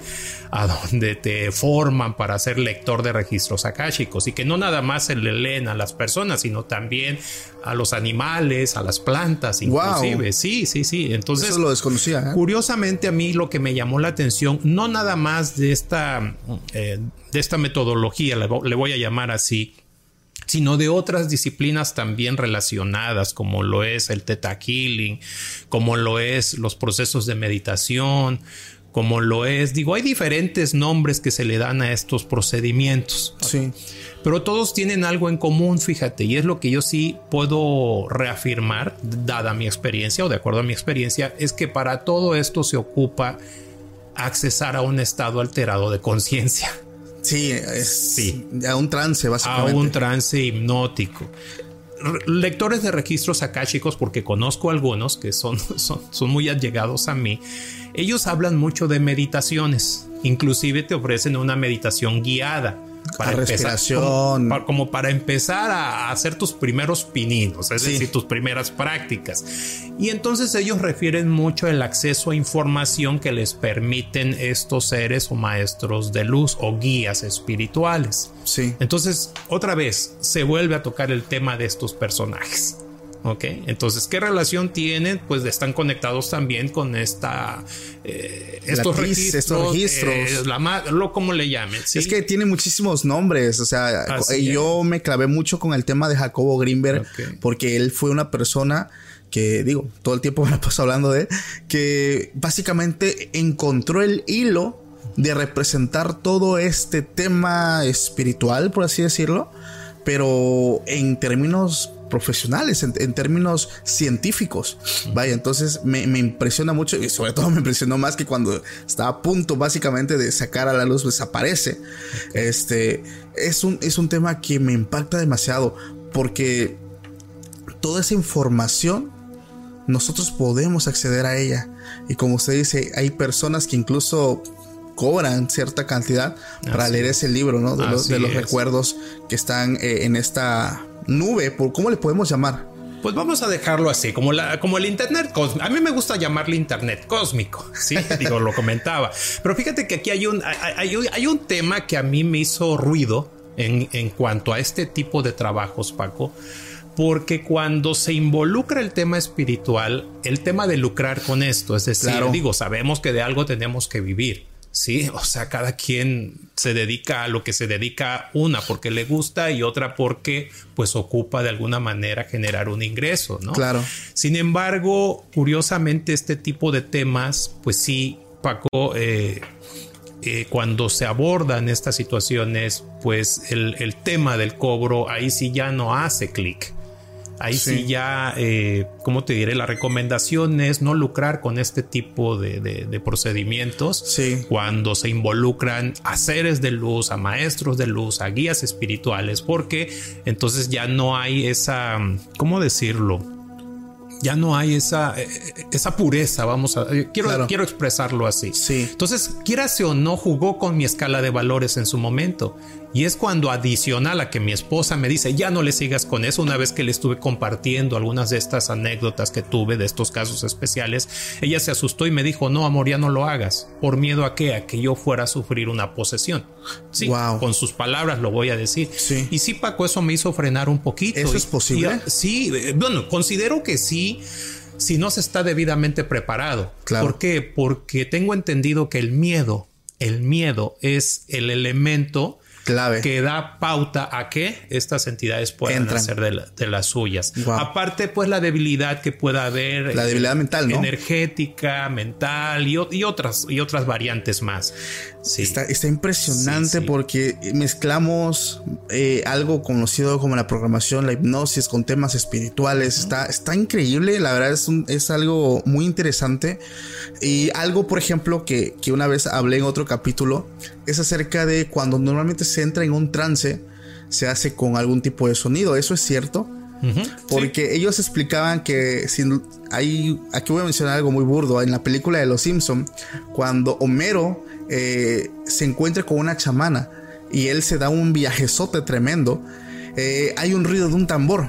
a donde te forman para ser lector de registros akáshicos y que no nada más se le leen a las personas, sino también a los animales, a las plantas, inclusive. Sí, sí, sí. Entonces, Eso lo desconocía. ¿eh? Curiosamente, a mí lo que me llamó la atención, no nada más de esta, eh, de esta metodología, le, voy a llamar así, sino de otras disciplinas también relacionadas, como lo es el Theta Healing, como lo es los procesos de meditación, como lo es, digo, hay diferentes nombres que se le dan a estos procedimientos. Sí. Pero todos tienen algo en común, fíjate, y es lo que yo sí puedo reafirmar, dada mi experiencia o de acuerdo a mi experiencia, es que para todo esto se ocupa accesar a un estado alterado de conciencia. Sí, es Sí. a un trance, A básicamente. un trance hipnótico. Re- Lectores de registros akáshicos, porque conozco algunos que (laughs) son, son muy allegados a mí, ellos hablan mucho de meditaciones. Inclusive te ofrecen una meditación guiada. A respiración. como, pa- como para empezar a hacer tus primeros pininos, es Sí. decir, tus primeras prácticas. Y entonces ellos refieren mucho el acceso a información que les permiten estos seres o maestros de luz o guías espirituales. Sí. Entonces, otra vez, se vuelve a tocar el tema de estos personajes. ¿Ok? Entonces, ¿qué relación tienen? Pues están conectados también con esta... eh, estos, registros, estos registros. eh, la lo como le llamen. ¿sí? Es que tiene muchísimos nombres, o sea, Así y yo es. me clavé mucho con el tema de Jacobo Greenberg porque él fue una persona que digo, todo el tiempo (laughs) me la paso hablando de él, que básicamente encontró el hilo de representar todo este tema espiritual, por así decirlo, pero en términos profesionales, en, en términos científicos. Vaya, entonces me, me impresiona mucho y sobre todo me impresionó más que cuando estaba a punto básicamente de sacar a la luz, desaparece. Este es un, es un tema que me impacta demasiado porque toda esa información nosotros podemos acceder a ella. Y como usted dice, hay personas que incluso cobran cierta cantidad para Así leer es. ese libro, ¿no? De, los, de recuerdos que están eh, en esta nube. ¿Por ¿Cómo le podemos llamar? Pues vamos a dejarlo así, como, la, como el Internet cósmico. A mí me gusta llamarle Internet cósmico, ¿sí? (laughs) Digo, lo comentaba. Pero fíjate que aquí hay un, hay, hay- hay un tema que a mí me hizo ruido en, en cuanto a este tipo de trabajos, Paco. Porque cuando se involucra el tema espiritual, el tema de lucrar con esto, es decir, Claro. digo, sabemos que de algo tenemos que vivir. Sí, o sea, cada quien se dedica a lo que se dedica una porque le gusta y otra porque pues ocupa de alguna manera generar un ingreso, ¿no? Claro. Sin embargo, curiosamente este tipo de temas, pues sí, Paco, eh, eh, cuando se abordan estas situaciones, pues el, el tema del cobro ahí sí ya no hace clic. Ahí sí, Sí. ya, eh, ¿cómo te diré? La recomendación es no lucrar con este tipo de, de- de procedimientos Sí. cuando se involucran a seres de luz, a maestros de luz, a guías espirituales, porque entonces ya no hay esa, ¿cómo decirlo? Ya no hay esa, eh, esa pureza, vamos a... eh, Quiero, Claro. quiero expresarlo así. Sí. Entonces, quieras o no, jugó con mi escala de valores en su momento. Y es cuando adicional a que mi esposa me dice, ya no le sigas con eso, una vez que le estuve compartiendo algunas de estas anécdotas que tuve de estos casos especiales, ella se asustó y me dijo, no, amor, ya no lo hagas. ¿Por miedo a qué? A que yo fuera a sufrir una posesión. Sí, Wow. con sus palabras lo voy a decir. Sí. Y sí, Paco, eso me hizo frenar un poquito. ¿Eso Y- es posible? y- sí, bueno, considero que sí, si no se está debidamente preparado. Claro. ¿Por qué? Porque tengo entendido que el miedo, el miedo es el elemento Clave. que da pauta a que estas entidades puedan Entran. hacer de, la- de las suyas. Wow. Aparte, pues la debilidad que pueda haber. La eh, debilidad mental, ¿no? Energética, mental y otras, y otras variantes más. Sí. Está, está impresionante Sí, sí. porque mezclamos eh, algo conocido como la programación, la hipnosis con temas espirituales. Está, está increíble, la verdad es, un- es algo muy interesante. Y algo, por ejemplo, que, que una vez hablé en otro capítulo, es acerca de cuando normalmente se entra en un trance, se hace con algún tipo de sonido. ¿Eso es cierto? Porque ellos explicaban que si hay, aquí voy a mencionar algo muy burdo, en la película de Los Simpson, cuando Homero eh, se encuentra con una chamana y él se da un viajezote tremendo, eh, hay un ruido de un tambor.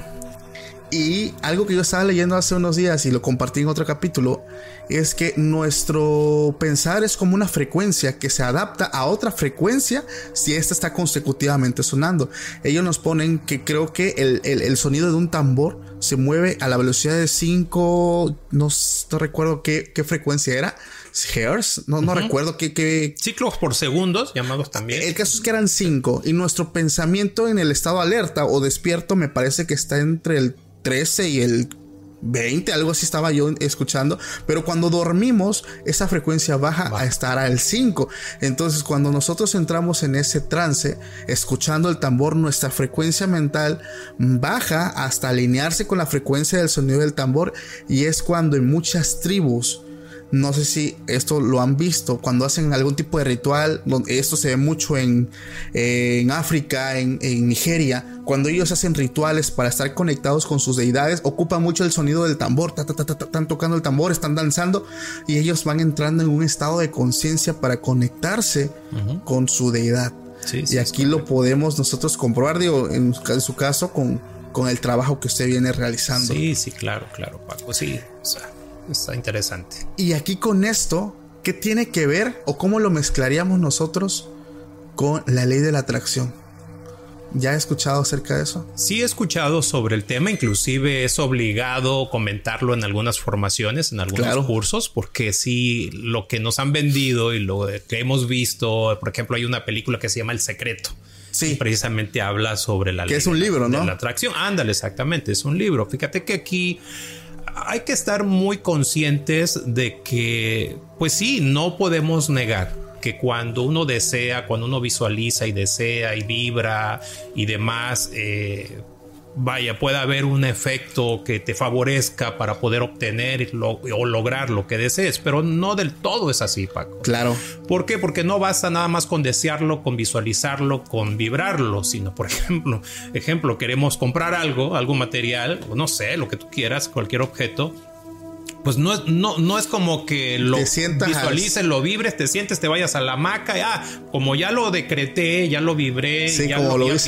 Y algo que yo estaba leyendo hace unos días y lo compartí en otro capítulo, es que nuestro pensar es como una frecuencia que se adapta a otra frecuencia si esta está consecutivamente sonando. Ellos nos ponen que creo que el, sonido de un tambor se mueve a la velocidad de 5, no, recuerdo qué, frecuencia era. Hertz, no, no recuerdo qué, Ciclos por segundos, llamados también. El caso es que eran 5 y nuestro pensamiento en el estado alerta o despierto me parece que está entre el 13 y el 20, algo así estaba yo escuchando, pero cuando dormimos esa frecuencia baja a estar al 5. Entonces cuando nosotros entramos en ese trance, escuchando el tambor, nuestra frecuencia mental baja hasta alinearse con la frecuencia del sonido del tambor y es cuando en muchas tribus no sé si esto lo han visto cuando hacen algún tipo de ritual. Esto se ve mucho en, en África, en, Nigeria. Cuando ellos hacen rituales para estar conectados con sus deidades, ocupa mucho el sonido del tambor. están tocando el tambor, están danzando y ellos van entrando en un estado de conciencia para conectarse con su deidad. y aquí lo podemos nosotros comprobar, digo, en, su caso, con, con el trabajo que usted viene realizando. Sí, sí, claro, claro, Paco. Sí, o sea Está interesante. Y aquí con esto, ¿qué tiene que ver o cómo lo mezclaríamos nosotros con la ley de la atracción? ¿Ya he escuchado acerca de eso? Sí he escuchado sobre el tema, inclusive es obligado comentarlo en algunas formaciones, en algunos cursos, porque sí, lo que nos han vendido y lo que hemos visto, por ejemplo, hay una película que se llama El Secreto. Sí. precisamente habla sobre la ley. Que es un libro, ¿no? De la atracción. Ándale, exactamente, es un libro. Fíjate que aquí hay que estar muy conscientes de que, pues sí, no podemos negar que cuando uno desea, cuando uno visualiza y desea y vibra y demás, eh, vaya, pueda haber un efecto que te favorezca para poder obtener o lograr lo que desees, pero no del todo es así, Paco. Claro. ¿Por qué? Porque no basta nada más con desearlo, con visualizarlo, con vibrarlo, sino, por (laughs) ejemplo, ejemplo, queremos comprar algo, algo material, no sé, lo que tú quieras, cualquier objeto, pues no es, no, no es como que lo visualices, lo vibres, te sientes, te vayas a la hamaca y ah, como ya lo decreté, ya lo vibré, ya,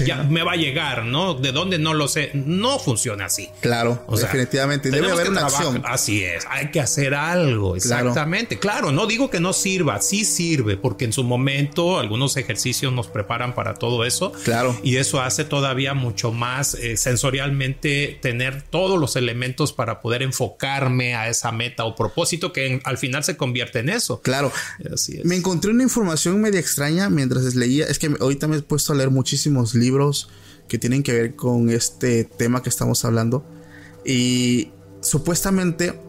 ya, me va a llegar, ¿no? De dónde no lo sé. No funciona así. Claro, definitivamente. Debe haber una acción. Así es, hay que hacer algo, exactamente. Claro. no digo que no sirva, sí sirve, porque en su momento algunos ejercicios nos preparan para todo eso. Claro. Y eso hace todavía mucho más eh, sensorialmente tener todos los elementos para poder enfocarme a esa meta o propósito que al final se convierte en eso. Claro. Me encontré una información media extraña mientras leía. Es que ahorita me he puesto a leer muchísimos libros que tienen que ver con este tema que estamos hablando. Y supuestamente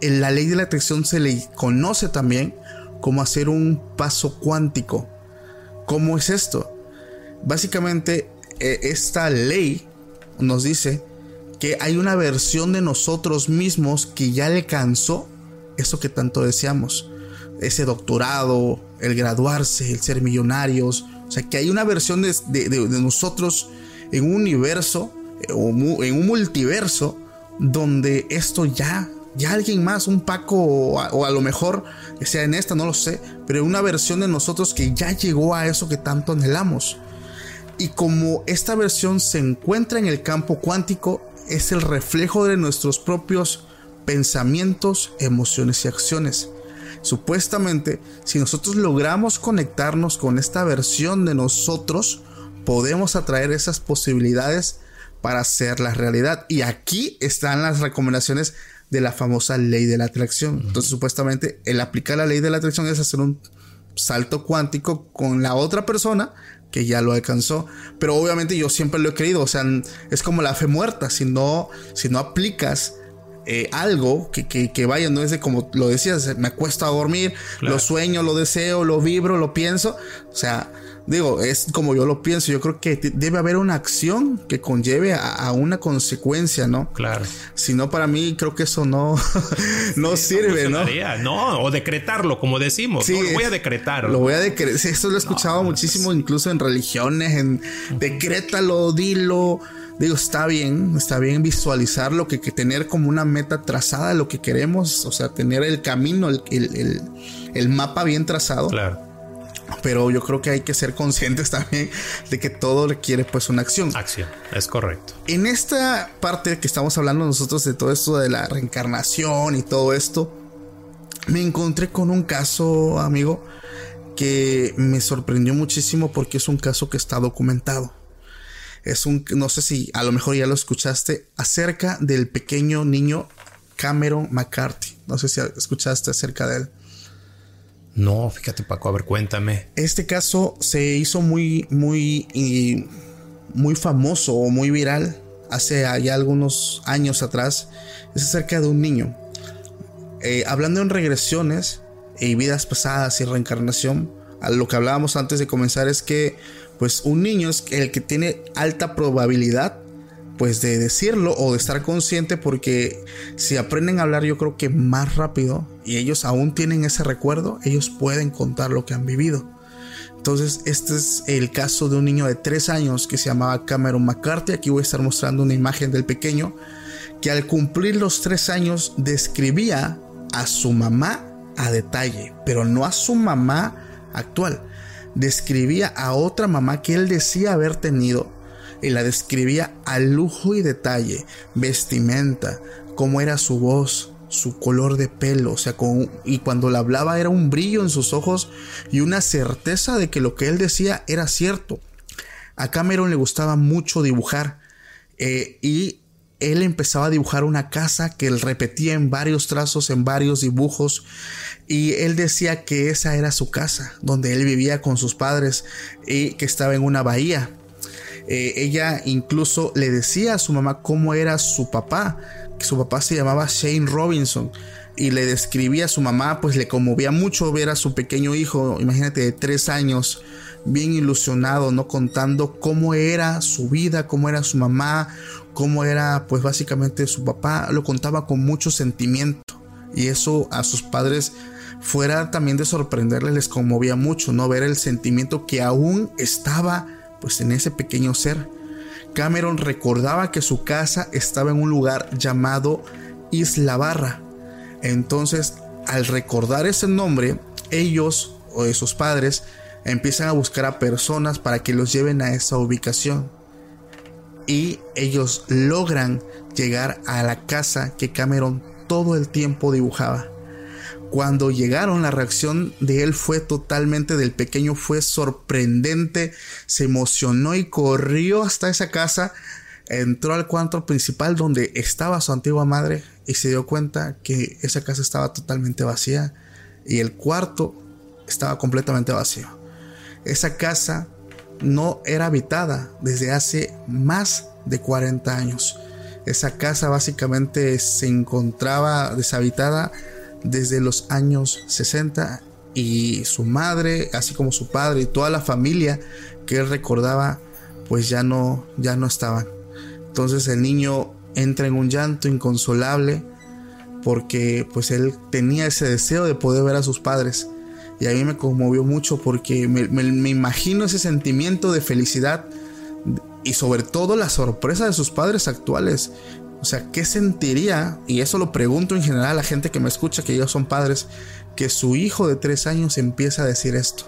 en la ley de la atracción se le conoce también como hacer un paso cuántico. ¿Cómo es esto? Básicamente, e, esta ley nos dice que hay una versión de nosotros mismos que ya le cansó eso que tanto deseamos. Ese doctorado, el graduarse, el ser millonarios. O sea, que hay una versión de, nosotros en un universo eh, o en un multiverso donde esto ya, ya alguien más, un Paco o a, o a lo mejor sea en esta, no lo sé, pero una versión de nosotros que ya llegó a eso que tanto anhelamos. Y como esta versión se encuentra en el campo cuántico, es el reflejo de nuestros propios pensamientos, emociones y acciones. Supuestamente, si nosotros logramos conectarnos con esta versión de nosotros, podemos atraer esas posibilidades para hacer la realidad. Y aquí están las recomendaciones de la famosa ley de la atracción. Entonces, supuestamente, el aplicar la ley de la atracción es hacer un salto cuántico con la otra persona que ya lo alcanzó. Pero obviamente yo siempre lo he creído. O sea, es como la fe muerta. Si no, si no aplicas eh, algo que, que, vaya, no es de como lo decías, me acuesto a dormir, lo sueño, lo deseo, lo vibro, lo pienso. O sea, Digo, es como yo lo pienso. Yo creo que debe haber una acción que conlleve a, una consecuencia, ¿no? Claro. Si no, para mí creo que eso no, (laughs) no sirve, ¿no? No, o decretarlo, como decimos. Sí, Lo voy a decretar. Lo voy a decretar. Esto lo he escuchado muchísimo, incluso en religiones, en decrétalo, dilo. Digo, está bien, está bien visualizar lo que, que tener como una meta trazada, lo que queremos, o sea, tener el camino, el, el, el mapa bien trazado. Claro pero yo creo que hay que ser conscientes (laughs) también de que todo requiere pues una acción. Acción, es correcto. En esta parte que estamos hablando nosotros de todo esto de la reencarnación y todo esto, me encontré con un caso, amigo, que me sorprendió muchísimo porque es un caso que está documentado. Es un, no sé si a lo mejor ya lo escuchaste, acerca del pequeño niño Cameron McCarthy. No sé si escuchaste acerca de él. No, fíjate Paco, a ver, cuéntame. Este caso se hizo muy, muy, muy famoso o muy viral hace ya algunos años atrás. Es acerca de un niño. Eh, hablando en regresiones y vidas pasadas y reencarnación, lo que hablábamos antes de comenzar es que pues un niño es el que tiene alta probabilidad pues de decirlo o de estar consciente porque si aprenden a hablar yo creo que más rápido y ellos aún tienen ese recuerdo, ellos pueden contar lo que han vivido. Entonces este es el caso de un niño de 3 años que se llamaba Cameron McCarthy. Aquí voy a estar mostrando una imagen del pequeño que al cumplir los 3 años describía a su mamá a detalle, pero no a su mamá actual. Describía a otra mamá que él decía haber tenido y la describía a lujo y detalle, vestimenta, cómo era su voz, su color de pelo, o sea, con, y cuando la hablaba era un brillo en sus ojos y una certeza de que lo que él decía era cierto. A Cameron le gustaba mucho dibujar eh, y él empezaba a dibujar una casa que él repetía en varios trazos, en varios dibujos, y él decía que esa era su casa, donde él vivía con sus padres y que estaba en una bahía. Eh, ella incluso le decía a su mamá cómo era su papá, que su papá se llamaba Shane Robinson y le describía a su mamá, pues le conmovía mucho ver a su pequeño hijo, imagínate, de tres años, bien ilusionado, ¿no? Contando cómo era su vida, cómo era su mamá, cómo era, pues básicamente su papá, lo contaba con mucho sentimiento. Y eso a sus padres, fuera también de sorprenderles, les conmovía mucho, ¿no? Ver el sentimiento que aún estaba pues en ese pequeño ser. Cameron recordaba que su casa estaba en un lugar llamado Isla Barra. Entonces, al recordar ese nombre, ellos o sus padres empiezan a buscar a personas para que los lleven a esa ubicación. Y ellos logran llegar a la casa que Cameron todo el tiempo dibujaba. Cuando llegaron, la reacción de él fue totalmente del pequeño, fue sorprendente, se emocionó y corrió hasta esa casa, entró al cuarto principal donde estaba su antigua madre y se dio cuenta que esa casa estaba totalmente vacía y el cuarto estaba completamente vacío. Esa casa no era habitada desde hace más de 40 años. Esa casa básicamente se encontraba deshabitada desde los años 60 y su madre, así como su padre y toda la familia que él recordaba, pues ya no, ya no estaban. Entonces el niño entra en un llanto inconsolable porque pues él tenía ese deseo de poder ver a sus padres. Y a mí me conmovió mucho porque me, me imagino ese sentimiento de felicidad y sobre todo la sorpresa de sus padres actuales. O sea, ¿qué sentiría? Y eso lo pregunto en general a la gente que me escucha, que ellos son padres, que su hijo de tres años empieza a decir esto.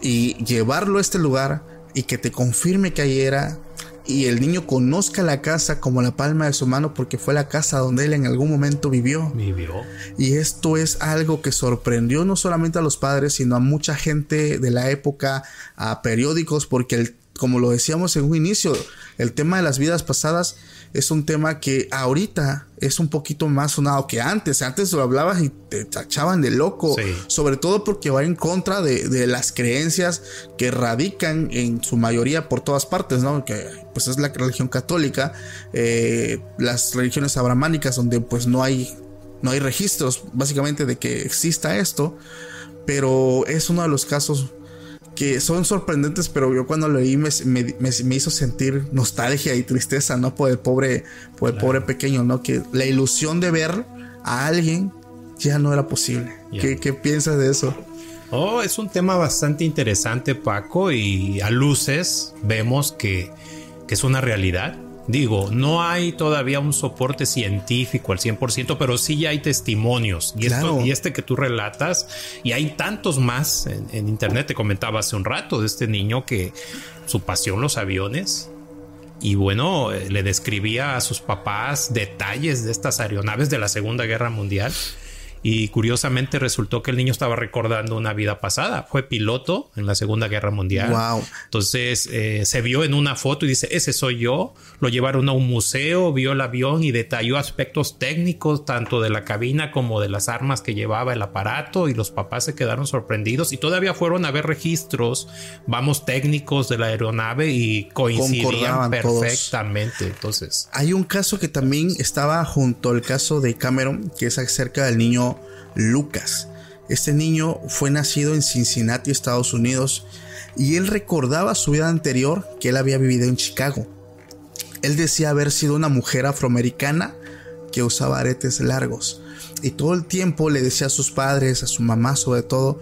Y llevarlo a este lugar y que te confirme que ahí era. Y el niño conozca la casa como la palma de su mano porque fue la casa donde él en algún momento vivió. Vivió. Y esto es algo que sorprendió no solamente a los padres, sino a mucha gente de la época, a periódicos, porque el, como lo decíamos en un inicio, el tema de las vidas pasadas es un tema que ahorita es un poquito más sonado que antes. Antes lo hablabas y te tachaban de loco. Sobre todo porque va en contra de, las creencias que radican en su mayoría por todas partes, ¿no? Que pues es la religión católica, eh, las religiones abramánicas donde pues no hay, no hay registros básicamente de que exista esto. Pero es uno de los casos que son sorprendentes, pero yo cuando lo leí me, me- me- me hizo sentir nostalgia y tristeza, ¿no? Por el pobre, por el pobre pequeño, ¿no? Que la ilusión de ver a alguien ya no era posible. ¿Qué, qué piensas de eso? Oh, es un tema bastante interesante, Paco, y a luces vemos que, que es una realidad. Digo, no hay todavía un soporte científico al 100%, pero sí ya hay testimonios. Y, esto- y este que tú relatas, y hay tantos más en, en internet, te comentaba hace un rato de este niño que su pasión los aviones. Y bueno, eh, le describía a sus papás detalles de estas aeronaves de la Segunda Guerra Mundial. Y curiosamente resultó que el niño estaba recordando una vida pasada. Fue piloto en la Segunda Guerra Mundial. Wow. Entonces eh, se vio en una foto y dice, ese soy yo. Lo llevaron a un museo, vio el avión y detalló aspectos técnicos tanto de la cabina como de las armas que llevaba el aparato y los papás se quedaron sorprendidos y todavía fueron a ver registros, vamos, técnicos de la aeronave y coincidían todos. perfectamente. Entonces, Hay un caso que también estaba junto al caso de Cameron, que es acerca del niño Lucas. Este niño fue nacido en Cincinnati, Estados Unidos, y él recordaba su vida anterior que él había vivido en Chicago. Él decía haber sido una mujer afroamericana que usaba aretes largos. Y todo el tiempo le decía a sus padres, a su mamá sobre todo,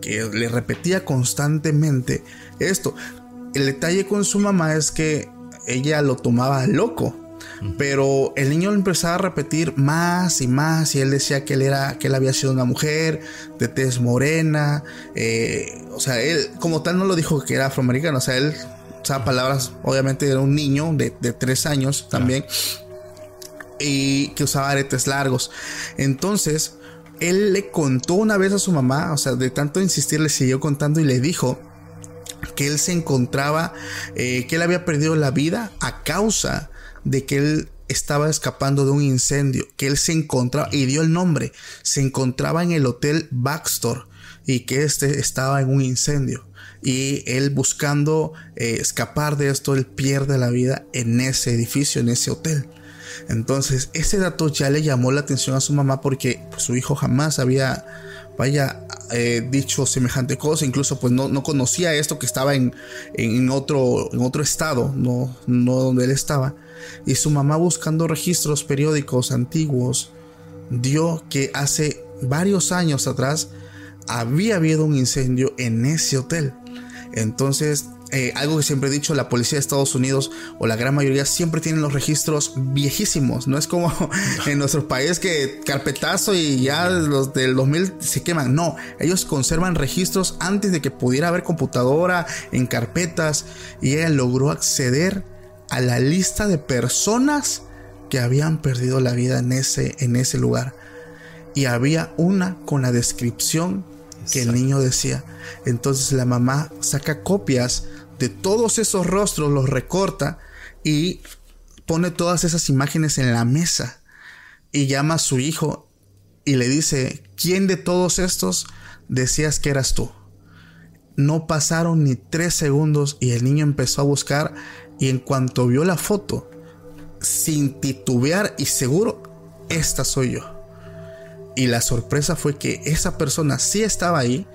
que le repetía constantemente esto. El detalle con su mamá es que ella lo tomaba loco. Pero el niño lo empezaba a repetir más y más y él decía que él era que él había sido una mujer de tez morena, eh, o sea, él como tal no lo dijo que era afroamericano, o sea, él usaba palabras, obviamente era un niño de, de tres años también y que usaba aretes largos. Entonces, él le contó una vez a su mamá, o sea, de tanto insistir, le siguió contando y le dijo que él se encontraba, eh, que él había perdido la vida a causa de que él estaba escapando de un incendio, que él se encontraba, y dio el nombre, se encontraba en el hotel Baxter y que este estaba en un incendio. Y él buscando eh, escapar de esto, él pierde la vida en ese edificio, en ese hotel. Entonces, ese dato ya le llamó la atención a su mamá porque pues, su hijo jamás había, vaya, eh, dicho semejante cosa. Incluso, pues no, no conocía esto que estaba en, en, otro, en otro estado, no, no donde él estaba. Y su mamá, buscando registros periódicos antiguos, dio que hace varios años atrás había habido un incendio en ese hotel. Entonces, eh, algo que siempre he dicho, la policía de Estados Unidos o la gran mayoría siempre tienen los registros viejísimos. No es como (laughs) en nuestro país que carpetazo y ya los del 2000 se queman. No, ellos conservan registros antes de que pudiera haber computadora en carpetas y ella logró acceder a la lista de personas que habían perdido la vida en ese, en ese lugar. Y había una con la descripción que el niño decía. Entonces la mamá saca copias de todos esos rostros, los recorta y pone todas esas imágenes en la mesa. Y llama a su hijo y le dice, ¿quién de todos estos decías que eras tú? No pasaron ni tres segundos y el niño empezó a buscar y en cuanto vio la foto, sin titubear y seguro, esta soy yo. Y la sorpresa fue que esa persona sí estaba ahí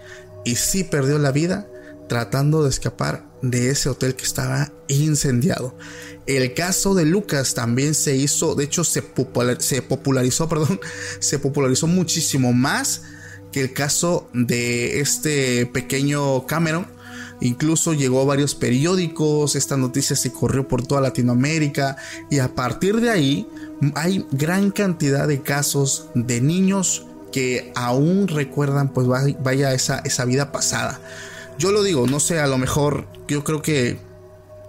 y sí perdió la vida tratando de escapar de ese hotel que estaba incendiado. El caso de Lucas también se hizo, de hecho se, se popularizó, (laughs) perdón, se popularizó muchísimo más que el caso de este pequeño Cameron. Incluso llegó a varios periódicos, esta noticia se corrió por toda Latinoamérica y a partir de ahí hay gran cantidad de casos de niños que aún recuerdan pues vaya esa, esa vida pasada. Yo lo digo, no sé, a lo mejor yo creo que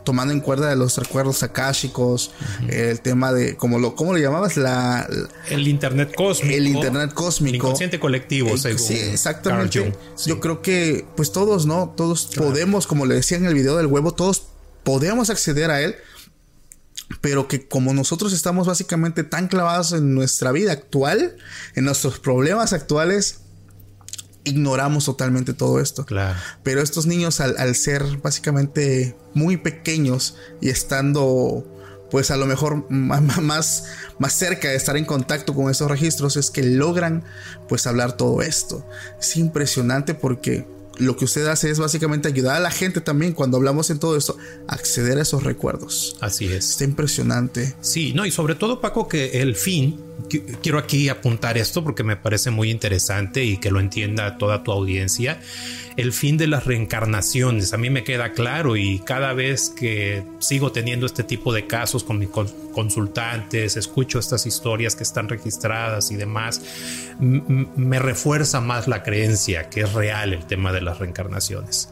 tomando en cuenta de los recuerdos akáshicos, uh -huh. el tema de, como lo, ¿cómo lo llamabas? La, el internet cósmico. El internet cósmico. El inconsciente colectivo, el, según Sí, exactamente. Sí. Yo creo que, pues todos, ¿no? Todos claro. podemos, como le decía en el video del huevo, todos podemos acceder a él. Pero que como nosotros estamos básicamente tan clavados en nuestra vida actual, en nuestros problemas actuales, ignoramos totalmente todo esto. Claro. Pero estos niños, al, al, ser básicamente muy pequeños y estando, pues a lo mejor más, más cerca de estar en contacto con esos registros, es que logran, pues, hablar todo esto. Es impresionante porque lo que usted hace es básicamente ayudar a la gente también cuando hablamos en todo esto, acceder a esos recuerdos. Así es. Está impresionante. Sí, no, y sobre todo, Paco, que el fin, quiero aquí apuntar esto porque me parece muy interesante y que lo entienda toda tu audiencia el fin de las reencarnaciones. A mí me queda claro y cada vez que sigo teniendo este tipo de casos con mis consultantes, escucho estas historias que están registradas y demás, me refuerza más la creencia que es real el tema de las reencarnaciones.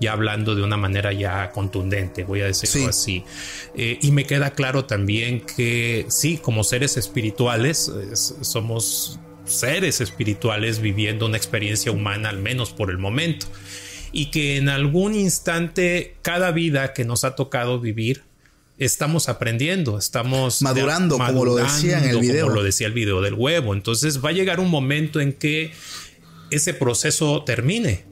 Ya hablando de una manera ya contundente, voy a decirlo así. Eh, y me queda claro también que sí, como seres espirituales, somos seres espirituales viviendo una experiencia humana, al menos por el momento. Y que en algún instante, cada vida que nos ha tocado vivir, estamos aprendiendo, estamos madurando, como lo decía en el video. Como lo decía el video del huevo. Entonces va a llegar un momento en que ese proceso termine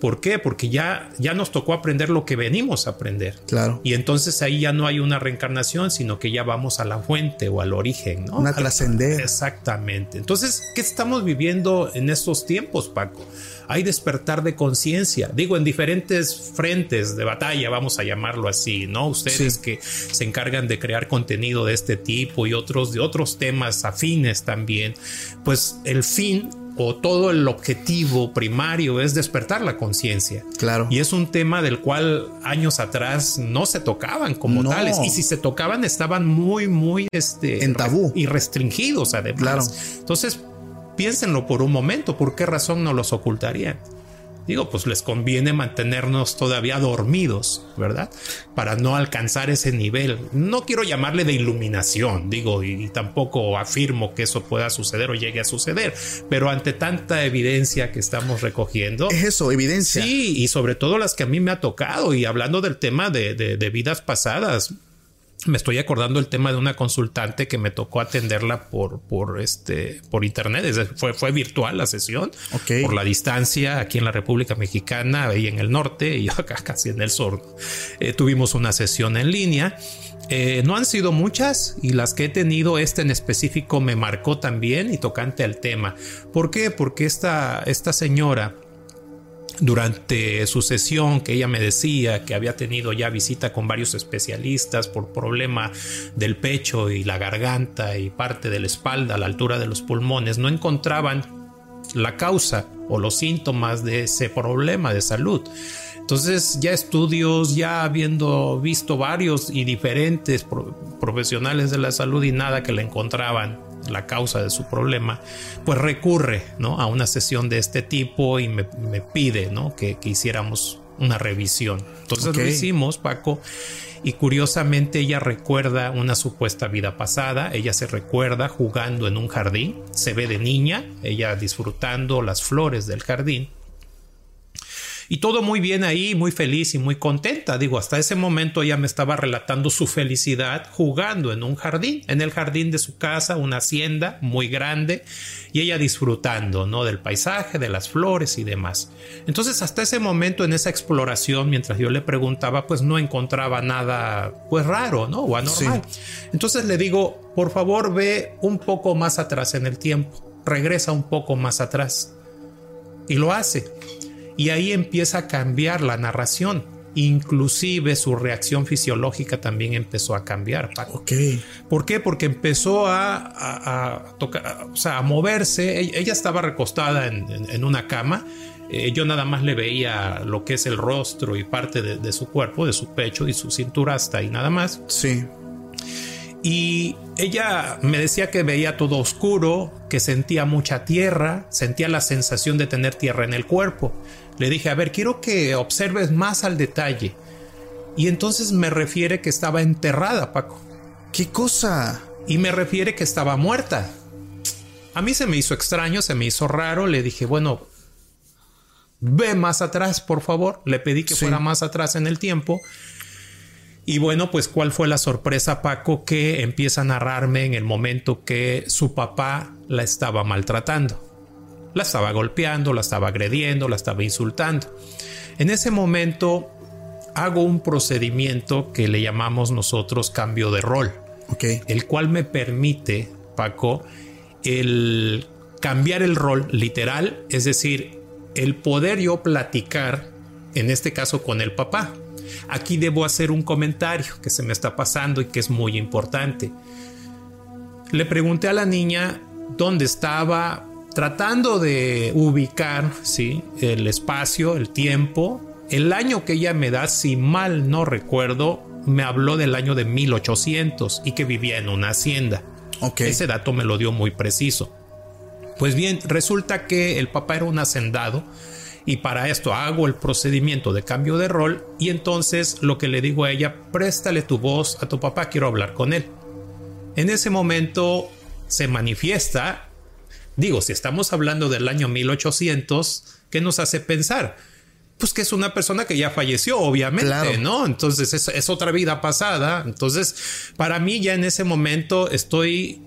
¿Por qué? Porque ya, ya nos tocó aprender lo que venimos a aprender. Claro. Y entonces ahí ya no hay una reencarnación, sino que ya vamos a la fuente o al origen, ¿no? Una trascender. Exactamente. Entonces, ¿qué estamos viviendo en estos tiempos, Paco? Hay despertar de conciencia, digo, en diferentes frentes de batalla, vamos a llamarlo así, ¿no? Ustedes que se encargan de crear contenido de este tipo y otros de otros temas afines también, pues el fin o todo el objetivo primario es despertar la conciencia. Claro. Y es un tema del cual años atrás no se tocaban como tales. Y si se tocaban, estaban muy, muy este, en tabú y restringidos además. Claro. Entonces, piénsenlo por un momento. ¿Por qué razón no los ocultarían? Digo, pues les conviene mantenernos todavía dormidos, ¿verdad? Para no alcanzar ese nivel. No quiero llamarle de iluminación, digo, y, tampoco afirmo que eso pueda suceder o llegue a suceder, pero ante tanta evidencia que estamos recogiendo. Es eso, evidencia. Sí, y sobre todo las que a mí me ha tocado, y hablando del tema de, de vidas pasadas, me estoy acordando el tema de una consultante que me tocó atenderla por, por, este, por internet. Fue, fue virtual la sesión. Por la distancia aquí en la República Mexicana, ahí en el norte y (laughs) yo acá casi en el sur. Eh, tuvimos una sesión en línea. Eh, no han sido muchas y las que he tenido, esta en específico me marcó también y tocante al tema. ¿Por qué? Porque esta, esta señora durante su sesión que ella me decía que había tenido ya visita con varios especialistas por problema del pecho y la garganta y parte de la espalda a la altura de los pulmones, no encontraban la causa o los síntomas de ese problema de salud. Entonces ya estudios, ya habiendo visto varios y diferentes profesionales de la salud y nada que le encontraban la causa de su problema, pues recurre ¿no? a una sesión de este tipo y me, pide ¿no? que, hiciéramos una revisión. Entonces lo hicimos, Paco, y curiosamente ella recuerda una supuesta vida pasada, ella se recuerda jugando en un jardín, se ve de niña, ella disfrutando las flores del jardín y todo muy bien ahí, muy feliz y muy contenta. Digo, hasta ese momento ella me estaba relatando su felicidad jugando en un jardín, en el jardín de su casa, una hacienda muy grande, y ella disfrutando, ¿no? Del paisaje, de las flores y demás. Entonces, hasta ese momento en esa exploración, mientras yo le preguntaba, pues no encontraba nada, pues raro, ¿no? O anormal. Entonces le digo, por favor, ve un poco más atrás en el tiempo, regresa un poco más atrás. Y lo hace. Y ahí empieza a cambiar la narración. Inclusive su reacción fisiológica también empezó a cambiar. Ok. ¿Por qué? Porque empezó a, tocar, o sea, a moverse. Ella estaba recostada en, una cama. Eh, yo nada más le veía lo que es el rostro y parte de, de, su cuerpo, de su pecho y su cintura hasta ahí nada más. Sí. Y ella me decía que veía todo oscuro, que sentía mucha tierra, sentía la sensación de tener tierra en el cuerpo. Le dije, a ver, quiero que observes más al detalle. Y entonces me refiere que estaba enterrada, Paco. ¿Qué cosa? Y me refiere que estaba muerta. A mí se me hizo extraño, se me hizo raro. Le dije, bueno, ve más atrás, por favor. Le pedí que fuera más atrás en el tiempo. Y bueno, pues cuál fue la sorpresa, Paco, que empieza a narrarme en el momento que su papá la estaba maltratando la estaba golpeando, la estaba agrediendo, la estaba insultando. En ese momento hago un procedimiento que le llamamos nosotros cambio de rol, el cual me permite, Paco, el cambiar el rol literal, es decir, el poder yo platicar, en este caso con el papá. Aquí debo hacer un comentario que se me está pasando y que es muy importante. Le pregunté a la niña dónde estaba, tratando de ubicar ¿sí? el espacio, el tiempo, el año que ella me da, si mal no recuerdo, me habló del año de 1800 y que vivía en una hacienda. Okay. Ese dato me lo dio muy preciso. Pues bien, resulta que el papá era un hacendado y para esto hago el procedimiento de cambio de rol y entonces lo que le digo a ella, préstale tu voz a tu papá, quiero hablar con él. En ese momento se manifiesta, digo, si estamos hablando del año 1800, ¿qué nos hace pensar? Pues que es una persona que ya falleció, obviamente, Claro. ¿no? Entonces es, es otra vida pasada. Entonces, para mí ya en ese momento estoy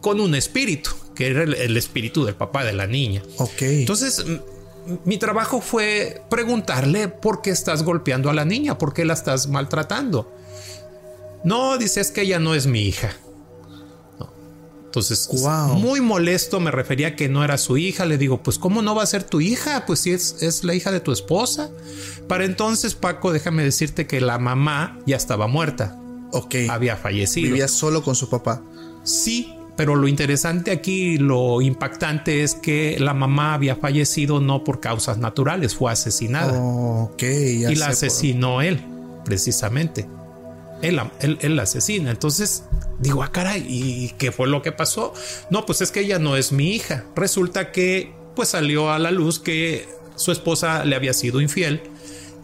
con un espíritu, que era el, el espíritu del papá de la niña. Ok. Entonces, mi trabajo fue preguntarle por qué estás golpeando a la niña, por qué la estás maltratando. No, dice, es que ella no es mi hija. Entonces, Wow. muy molesto, me refería que no era su hija. Le digo, pues, ¿cómo no va a ser tu hija? Pues si es, es la hija de tu esposa. Para entonces, Paco, déjame decirte que la mamá ya estaba muerta, ok. había fallecido. Vivía solo con su papá. Sí, pero lo interesante aquí, lo impactante es que la mamá había fallecido no por causas naturales, fue asesinada. Ok, ya y la por- asesinó él, precisamente. Él, él la asesina. Entonces digo, ah, caray, ¿y qué fue lo que pasó? No, pues es que ella no es mi hija. Resulta que pues salió a la luz que su esposa le había sido infiel.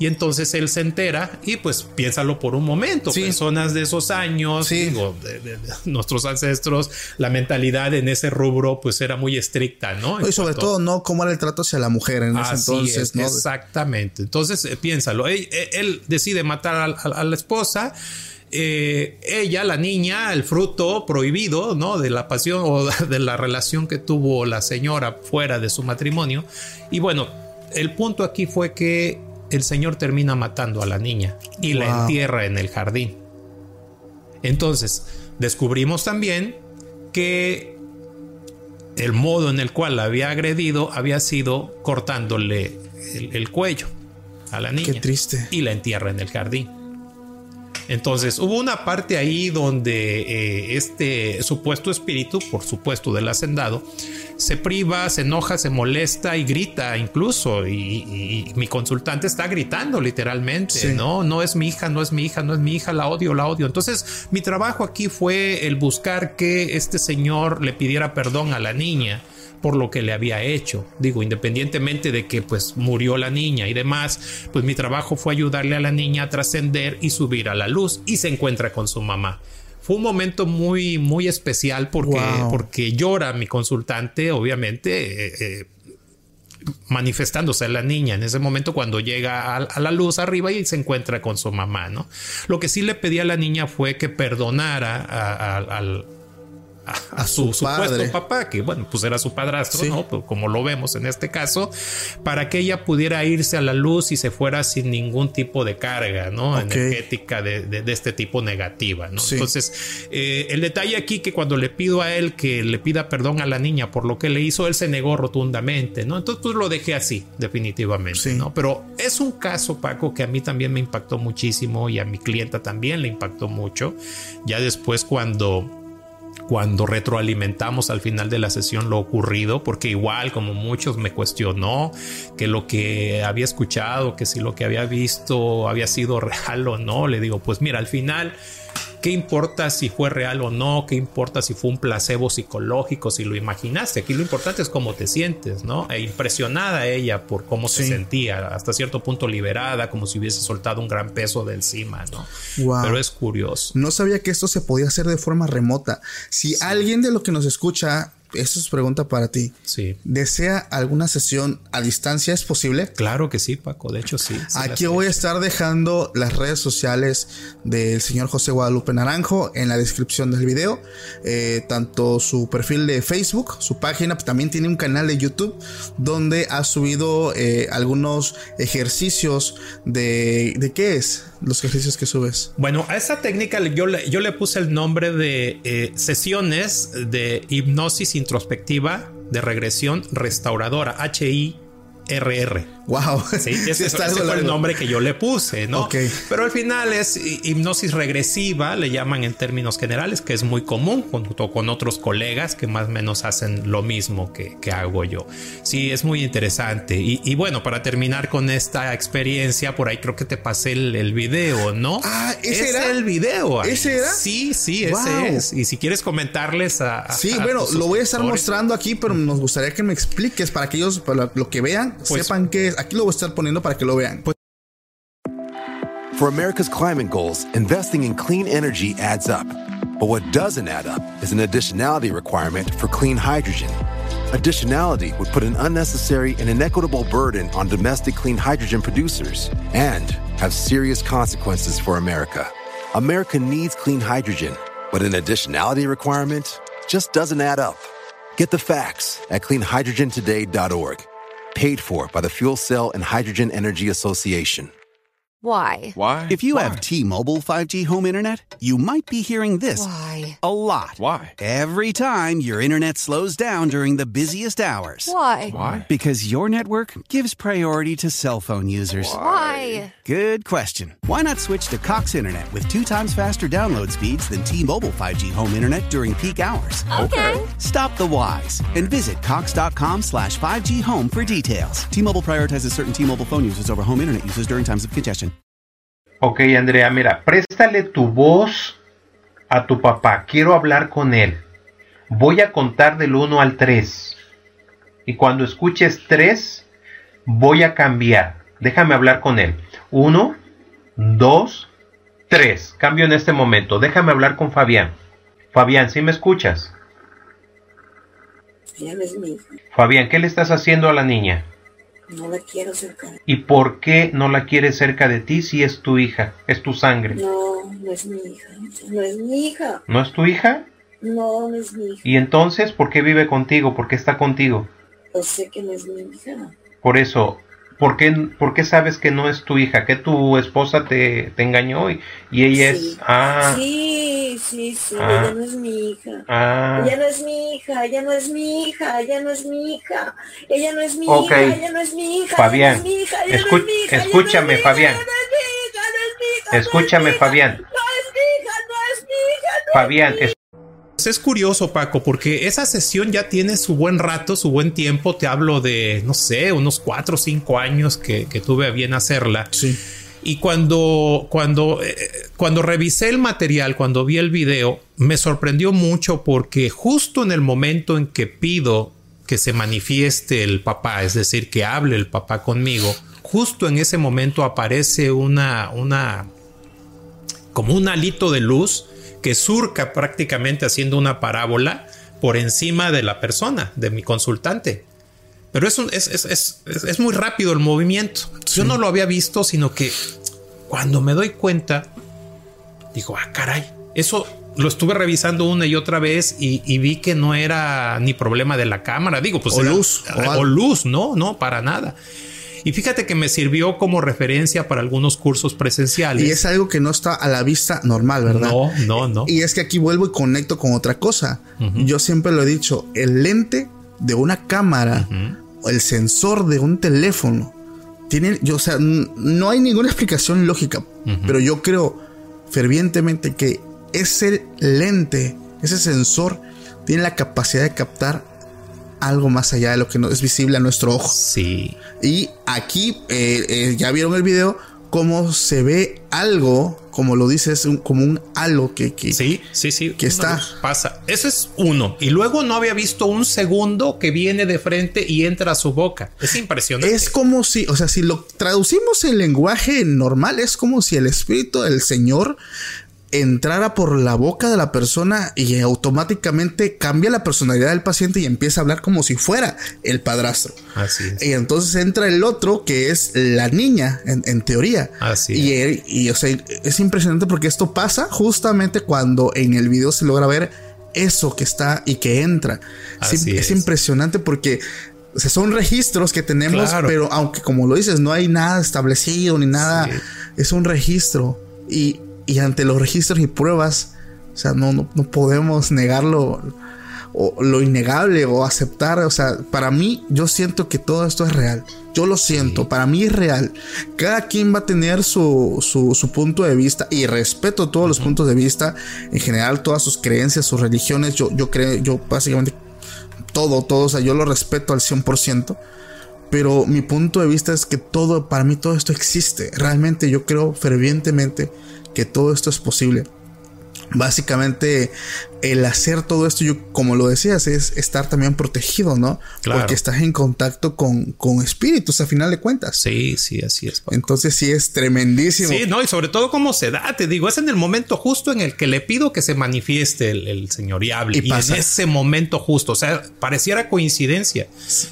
Y entonces él se entera y pues piénsalo por un momento. Sí. Personas de esos años, Sí. digo, de- de- de nuestros ancestros, la mentalidad en ese rubro pues era muy estricta, ¿no? En Y sobre cuanto- todo, ¿no? ¿Cómo era el trato hacia la mujer en ese entonces? es, ¿no? Exactamente. Entonces, eh, piénsalo. Él, él- él decide matar a, a- a la esposa. eh, ella, la niña, el fruto prohibido, ¿no? De la pasión o (laughs) de la relación que tuvo la señora fuera de su matrimonio. Y bueno, el punto aquí fue que el señor termina matando a la niña y la entierra en el jardín. Entonces, descubrimos también que el modo en el cual la había agredido había sido cortándole el, el cuello a la niña. Qué triste. Y la entierra en el jardín. Entonces hubo una parte ahí donde eh, este supuesto espíritu, por supuesto del hacendado, se priva, se enoja, se molesta y grita incluso. Y, y- y mi consultante está gritando literalmente, Sí. ¿no? No es mi hija, no es mi hija, no es mi hija, la odio, la odio. Entonces mi trabajo aquí fue el buscar que este señor le pidiera perdón a la niña por lo que le había hecho. Digo, independientemente de que pues murió la niña y demás, pues mi trabajo fue ayudarle a la niña a trascender y subir a la luz y se encuentra con su mamá. Fue un momento muy, muy especial porque, Wow. porque llora mi consultante, obviamente, eh, eh, manifestándose a la niña en ese momento cuando llega a, a la luz arriba y se encuentra con su mamá, ¿no? Lo que sí le pedí a la niña fue que perdonara a- a- al, a, a su, su padre. supuesto papá, que bueno, pues era su padrastro, Sí. ¿no? Pues, como lo vemos en este caso, para que ella pudiera irse a la luz y se fuera sin ningún tipo de carga, ¿no? Energética de, de- de este tipo negativa, ¿no? Sí. Entonces, eh, el detalle aquí que cuando le pido a él que le pida perdón a la niña por lo que le hizo, él se negó rotundamente, ¿no? Entonces, pues lo dejé así, definitivamente, Sí. ¿no? Pero es un caso, Paco, que a mí también me impactó muchísimo y a mi clienta también le impactó mucho. Ya después cuando cuando retroalimentamos al final de la sesión lo ocurrido, porque igual como muchos me cuestionó que lo que había escuchado, que si lo que había visto había sido real o no, le digo, pues mira, al final, ¿qué importa si fue real o no? ¿Qué importa si fue un placebo psicológico, si lo imaginaste? Aquí lo importante es cómo te sientes, ¿no? E impresionada ella por cómo se sentía, hasta cierto punto liberada, como si hubiese soltado un gran peso de encima, ¿no? Wow. Pero es curioso. No sabía que esto se podía hacer de forma remota. Si alguien de lo que nos escucha, esto es pregunta para ti, Sí. desea alguna sesión a distancia, ¿es posible? Claro que sí, Paco. De hecho, sí. sí Aquí voy a estar dejando las redes sociales del señor José Guadalupe Naranjo en la descripción del video. Eh, tanto su perfil de Facebook, su página, pues también tiene un canal de YouTube donde ha subido eh, algunos ejercicios de... ¿De qué es? Los ejercicios que subes. Bueno, a esa técnica yo le, yo le puse el nombre de eh, sesiones de hipnosis introspectiva de regresión restauradora, RR. Wow. (laughs) Sí, ese, ese fue el nombre que yo le puse, ¿no? Ok. Pero al final es hipnosis regresiva, le llaman en términos generales, que es muy común junto con otros colegas que más o menos hacen lo mismo que, que hago yo. Sí, es muy interesante. Y, y, bueno, para terminar con esta experiencia, por ahí creo que te pasé el, el video, ¿no? Ah, ese es era. el video. ¿Ese era? Sí, sí, ese es. Y si quieres comentarles a. a- Sí, a bueno, lo voy a estar mostrando aquí, pero nos gustaría que me expliques para que ellos, para lo que vean, Pues- sepan qué es. Aquí lo voy a estar poniendo para que lo vean. For America's climate goals, investing in clean energy adds up. But what doesn't add up is an additionality requirement for clean hydrogen. Additionality would put an unnecessary and inequitable burden on domestic clean hydrogen producers and have serious consequences for America. America needs clean hydrogen, but an additionality requirement just doesn't add up. Get the facts at cleanhydrogentoday.org. Paid for by the Fuel Cell and Hydrogen Energy Association. Why? Why? If you have T-Mobile 5G home internet, you might be hearing this Why? a lot. Why? Every time your internet slows down during the busiest hours. Why? Why? Because your network gives priority to cell phone users. Why? Good question. Why not switch to Cox Internet with two times faster download speeds than T-Mobile 5G home internet during peak hours? Okay. Stop the whys and visit cox.com slash 5G home for details. T-Mobile prioritizes certain T-Mobile phone users over home internet users during times of congestion. Ok, Andrea, mira, préstale tu voz a tu papá. Quiero hablar con él. Voy a contar del 1 al 3. Y cuando escuches 3, voy a cambiar. Déjame hablar con él. 1, 2, 3. Cambio en este momento. Déjame hablar con Fabián. Fabián, ¿sí me escuchas? Ella no es mi hija. Fabián, ¿qué le estás haciendo a la niña? No la quiero cerca. ¿Y por qué no la quieres cerca de ti si es tu hija? Es tu sangre. No, no es mi hija. No es mi hija. ¿No es tu hija? No, no es mi hija. ¿Y entonces por qué vive contigo? ¿Por qué está contigo? Yo sé que no es mi hija. Por eso, ¿por qué, por qué sabes que no es tu hija? ¿Que tu esposa te, te engañó y, y ella Sí. es... Ah, Sí, sí, sí. Ah. Ella no es mi hija. ah, Ella no es mi hija, ella no es mi hija, ella no es mi hija, ella no es mi Ok. hija, ella no es mi hija, Fabián, escúchame, Fabián. ella no es mi hija, no es mi hija, no es Escúchame, mi hija, Fabián. No es mi hija, no es mi hija, Fabián, es curioso, Paco, porque esa sesión ya tiene su buen rato, su buen tiempo. Te hablo de, no sé, unos cuatro o cinco años que, que tuve a bien hacerla. Sí. Y cuando, cuando, eh, cuando revisé el material, cuando vi el video, me sorprendió mucho porque justo en el momento en que pido que se manifieste el papá, es decir, que hable el papá conmigo, justo en ese momento aparece una, una, como un alito de luz que surca prácticamente haciendo una parábola por encima de la persona, de mi consultante. Pero es, un- es, es, es- muy rápido el movimiento. Yo no lo había visto, sino que cuando me doy cuenta, digo, ah, caray, eso lo estuve revisando una y otra vez y, y vi que no era ni problema de la cámara. Digo, pues O era- luz, o luz, no, no, para nada. Y fíjate que me sirvió como referencia para algunos cursos presenciales. Y es algo que no está a la vista normal, ¿verdad? No, no, no. Y es que aquí vuelvo y conecto con otra cosa. Yo siempre lo he dicho, el lente de una cámara o el sensor de un teléfono tiene, yo, o sea, no hay ninguna (laughs) explicación lógica, pero yo creo fervientemente que ese lente, ese sensor, tiene la capacidad de captar algo más allá de lo que no es visible a nuestro ojo. Sí. Y aquí eh, eh, ya vieron el video cómo se ve algo, como lo dices, un- como un halo que, que Sí, sí, sí. Que está- Pasa. Eso es uno. Y luego no había visto un segundo que viene de frente y entra a su boca. Es impresionante. es como si, o sea, si lo traducimos en lenguaje normal, es como si el espíritu del Señor entrara por la boca de la persona y automáticamente cambia la personalidad del paciente y empieza a hablar como si fuera el padrastro. Así es. Y entonces entra el otro que es la niña, en, en teoría. Así y, él- y, o sea, es impresionante porque esto pasa justamente cuando en el video se logra ver eso que está y que entra. Es, Así es es. impresionante porque o sea, son registros que tenemos, Claro. pero aunque como lo dices, no hay nada establecido ni nada, Sí. es un registro. Y, y ante los registros y pruebas, o sea, no, no, no podemos negarlo o lo innegable o aceptar, o sea, para mí yo siento que todo esto es real. Yo lo siento, para mí es real. Cada quien va a tener su, su, su punto de vista y respeto todos los puntos de vista, en general todas sus creencias, sus religiones, yo, yo creo, yo básicamente todo, todo, o sea, yo lo respeto al 100%. Pero mi punto de vista es que todo, para mí todo esto existe. Realmente yo creo fervientemente que todo esto es posible. Básicamente el hacer todo esto, yo como lo decías, es estar también protegido, ¿no? Claro. Porque estás en contacto con, con espíritus a final de cuentas. Sí, sí, así es. Paco. Entonces sí es tremendísimo. Sí, no, y sobre todo cómo se da, te digo, es en el momento justo en el que le pido que se manifieste el, el señor y hable. Y en ese momento justo, o sea, pareciera coincidencia.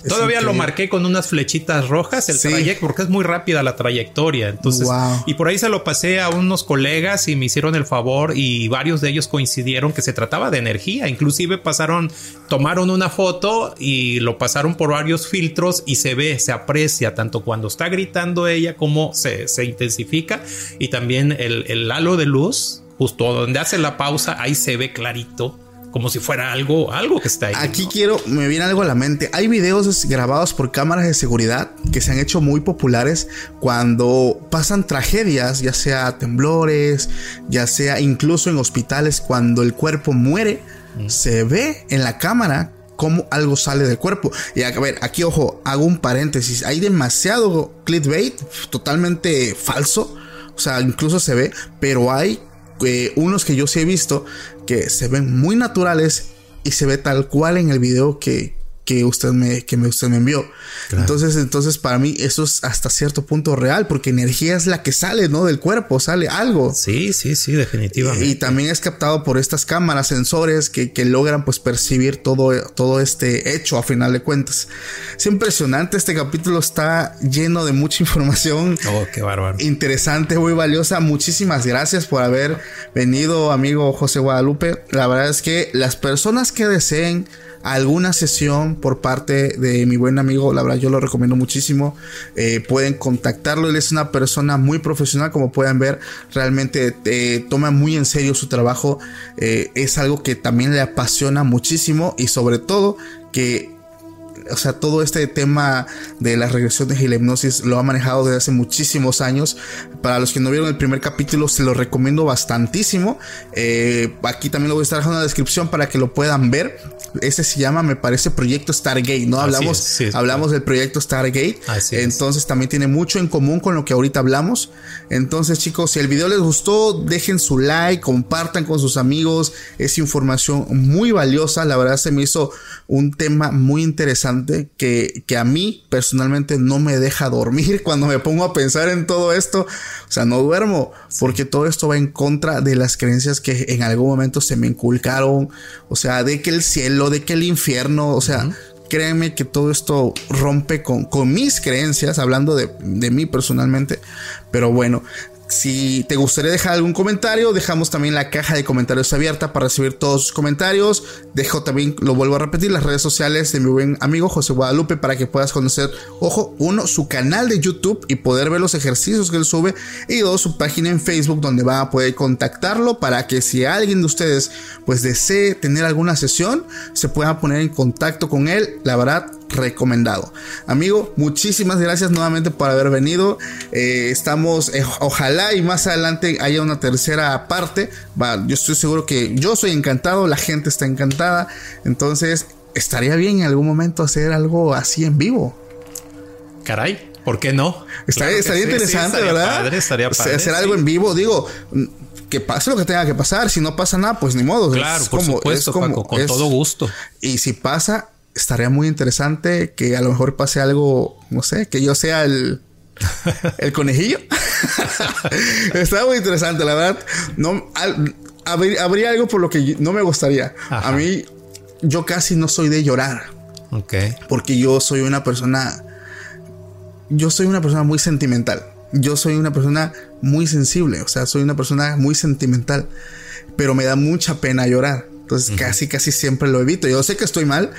Todavía lo marqué con unas flechitas rojas, el Sí. trayecto, porque es muy rápida la trayectoria. Entonces, Wow. y por ahí se lo pasé a unos colegas y me hicieron el favor y varios de ellos coincidieron que se trataba de energía. Inclusive pasaron, tomaron una foto y lo pasaron por varios filtros y se ve, se aprecia tanto cuando está gritando ella como se, se intensifica y también el, el halo de luz, justo donde hace la pausa, ahí se ve clarito. Como si fuera algo, algo que está ahí. Aquí ¿no? quiero, me viene algo a la mente. Hay videos grabados por cámaras de seguridad que se han hecho muy populares cuando pasan tragedias, ya sea temblores, ya sea incluso en hospitales, cuando el cuerpo muere, se ve en la cámara cómo algo sale del cuerpo. Y a ver, aquí ojo, hago un paréntesis. Hay demasiado clickbait, totalmente falso. O sea, incluso se ve, pero hay eh, unos que yo sí he visto que se ven muy naturales y se ve tal cual en el video que, que usted me, que me, usted me envió. Entonces, entonces para mí eso es hasta cierto punto real, porque energía es la que sale, ¿no? Del cuerpo, sale algo. Sí, sí, sí, definitivamente. Y también es captado por estas cámaras, sensores que, que logran pues percibir todo, todo este hecho a final de cuentas. Es impresionante, este capítulo está lleno de mucha (laughs) información Oh, qué bárbaro. interesante, muy valiosa. Muchísimas gracias por haber venido, amigo José Guadalupe. La verdad es que las personas que deseen alguna sesión por parte de mi buen amigo, la verdad yo lo recomiendo muchísimo. Eh, pueden contactarlo, él es una persona muy profesional, como pueden ver, realmente eh, toma muy en serio su trabajo. Eh, es algo que también le apasiona muchísimo y sobre todo que o sea, todo este tema de las regresiones y la hipnosis lo ha manejado desde hace muchísimos años. Para los que no vieron el primer capítulo, se lo recomiendo bastantísimo. Aquí también lo voy a estar dejando en la descripción para que lo puedan ver. Ese se llama, me parece, Proyecto Stargate, ¿no? Hablamos, es, sí, es hablamos del Proyecto Stargate. Así es. Entonces también tiene mucho en común con lo que ahorita hablamos. Entonces, chicos, si el video les gustó, dejen su like, compartan con sus amigos. Es información muy valiosa. La verdad se me hizo un tema muy interesante que, que a mí personalmente no me deja dormir (laughs) cuando me pongo a pensar en todo esto. O sea, no duermo porque todo esto va en contra de las creencias que en algún momento se me inculcaron. O sea, de que el cielo, de que el infierno, o sea... Créanme que todo esto rompe con, con mis creencias, hablando de, de mí personalmente. Pero bueno, si te gustaría dejar algún comentario, dejamos también la caja de comentarios abierta para recibir todos sus comentarios. Dejo también, lo vuelvo a repetir, las redes sociales de mi buen amigo José Guadalupe para que puedas conocer, ojo, uno, su canal de YouTube y poder ver los ejercicios que él sube. Y dos, su página en Facebook donde van a poder contactarlo para que si alguien de ustedes pues desee tener alguna sesión, se pueda poner en contacto con él. La verdad, recomendado. Amigo, muchísimas gracias nuevamente por haber venido. Eh, estamos, eh, ojalá y más adelante haya una tercera parte. Va, yo estoy seguro que yo soy encantado, la gente está encantada. Entonces, estaría bien en algún momento hacer algo así en vivo. Caray, ¿por qué no? Estaría, Claro estaría sí, sí, interesante, estaría ¿verdad? Padre, estaría padre. hacer sí. algo en vivo, digo. mm, Que pase lo que tenga que pasar. Si no pasa nada, pues ni modo. Claro, Es por como- supuesto, es como- Paco, con es- todo gusto. Y si pasa, estaría muy interesante que a lo mejor pase algo, no sé, que yo sea el, (laughs) el conejillo. (laughs) Está muy interesante, la verdad. No, al- habría, habría algo por lo que no me gustaría. Ajá. A mí, yo casi no soy de llorar, Ok. porque yo soy una persona, yo soy una persona muy sentimental. Yo soy una persona muy sensible, o sea, soy una persona muy sentimental, pero me da mucha pena llorar. Entonces casi, casi siempre lo evito. Yo sé que estoy mal,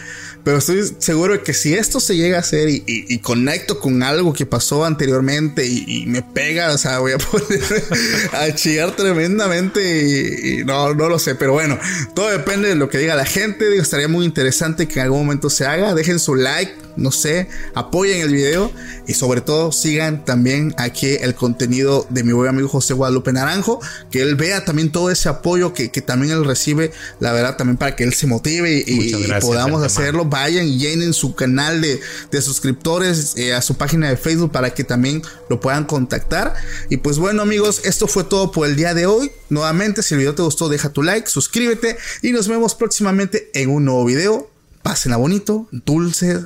pero estoy seguro de que si esto se llega a hacer y, y- y conecto con algo que pasó anteriormente y, y me pega, o sea, voy a (laughs) poner a chillar tremendamente y, y no, no lo sé. Pero bueno, todo depende de lo que diga la gente. Digo, estaría muy interesante que en algún momento se haga. Dejen su like, no sé, apoyen el video y sobre todo sigan también aquí el contenido de mi buen amigo José Guadalupe Naranjo, que él vea también todo ese apoyo que, que también él recibe, la verdad, también para que él se motive y, y podamos hacerlo. Vayan y llenen su canal de, de suscriptores, eh, a su página de Facebook para que también lo puedan contactar. Y pues bueno amigos, esto fue todo por el día de hoy. Nuevamente, si el video te gustó, deja tu like, suscríbete y nos vemos próximamente en un nuevo video. Pásenla bonito, dulces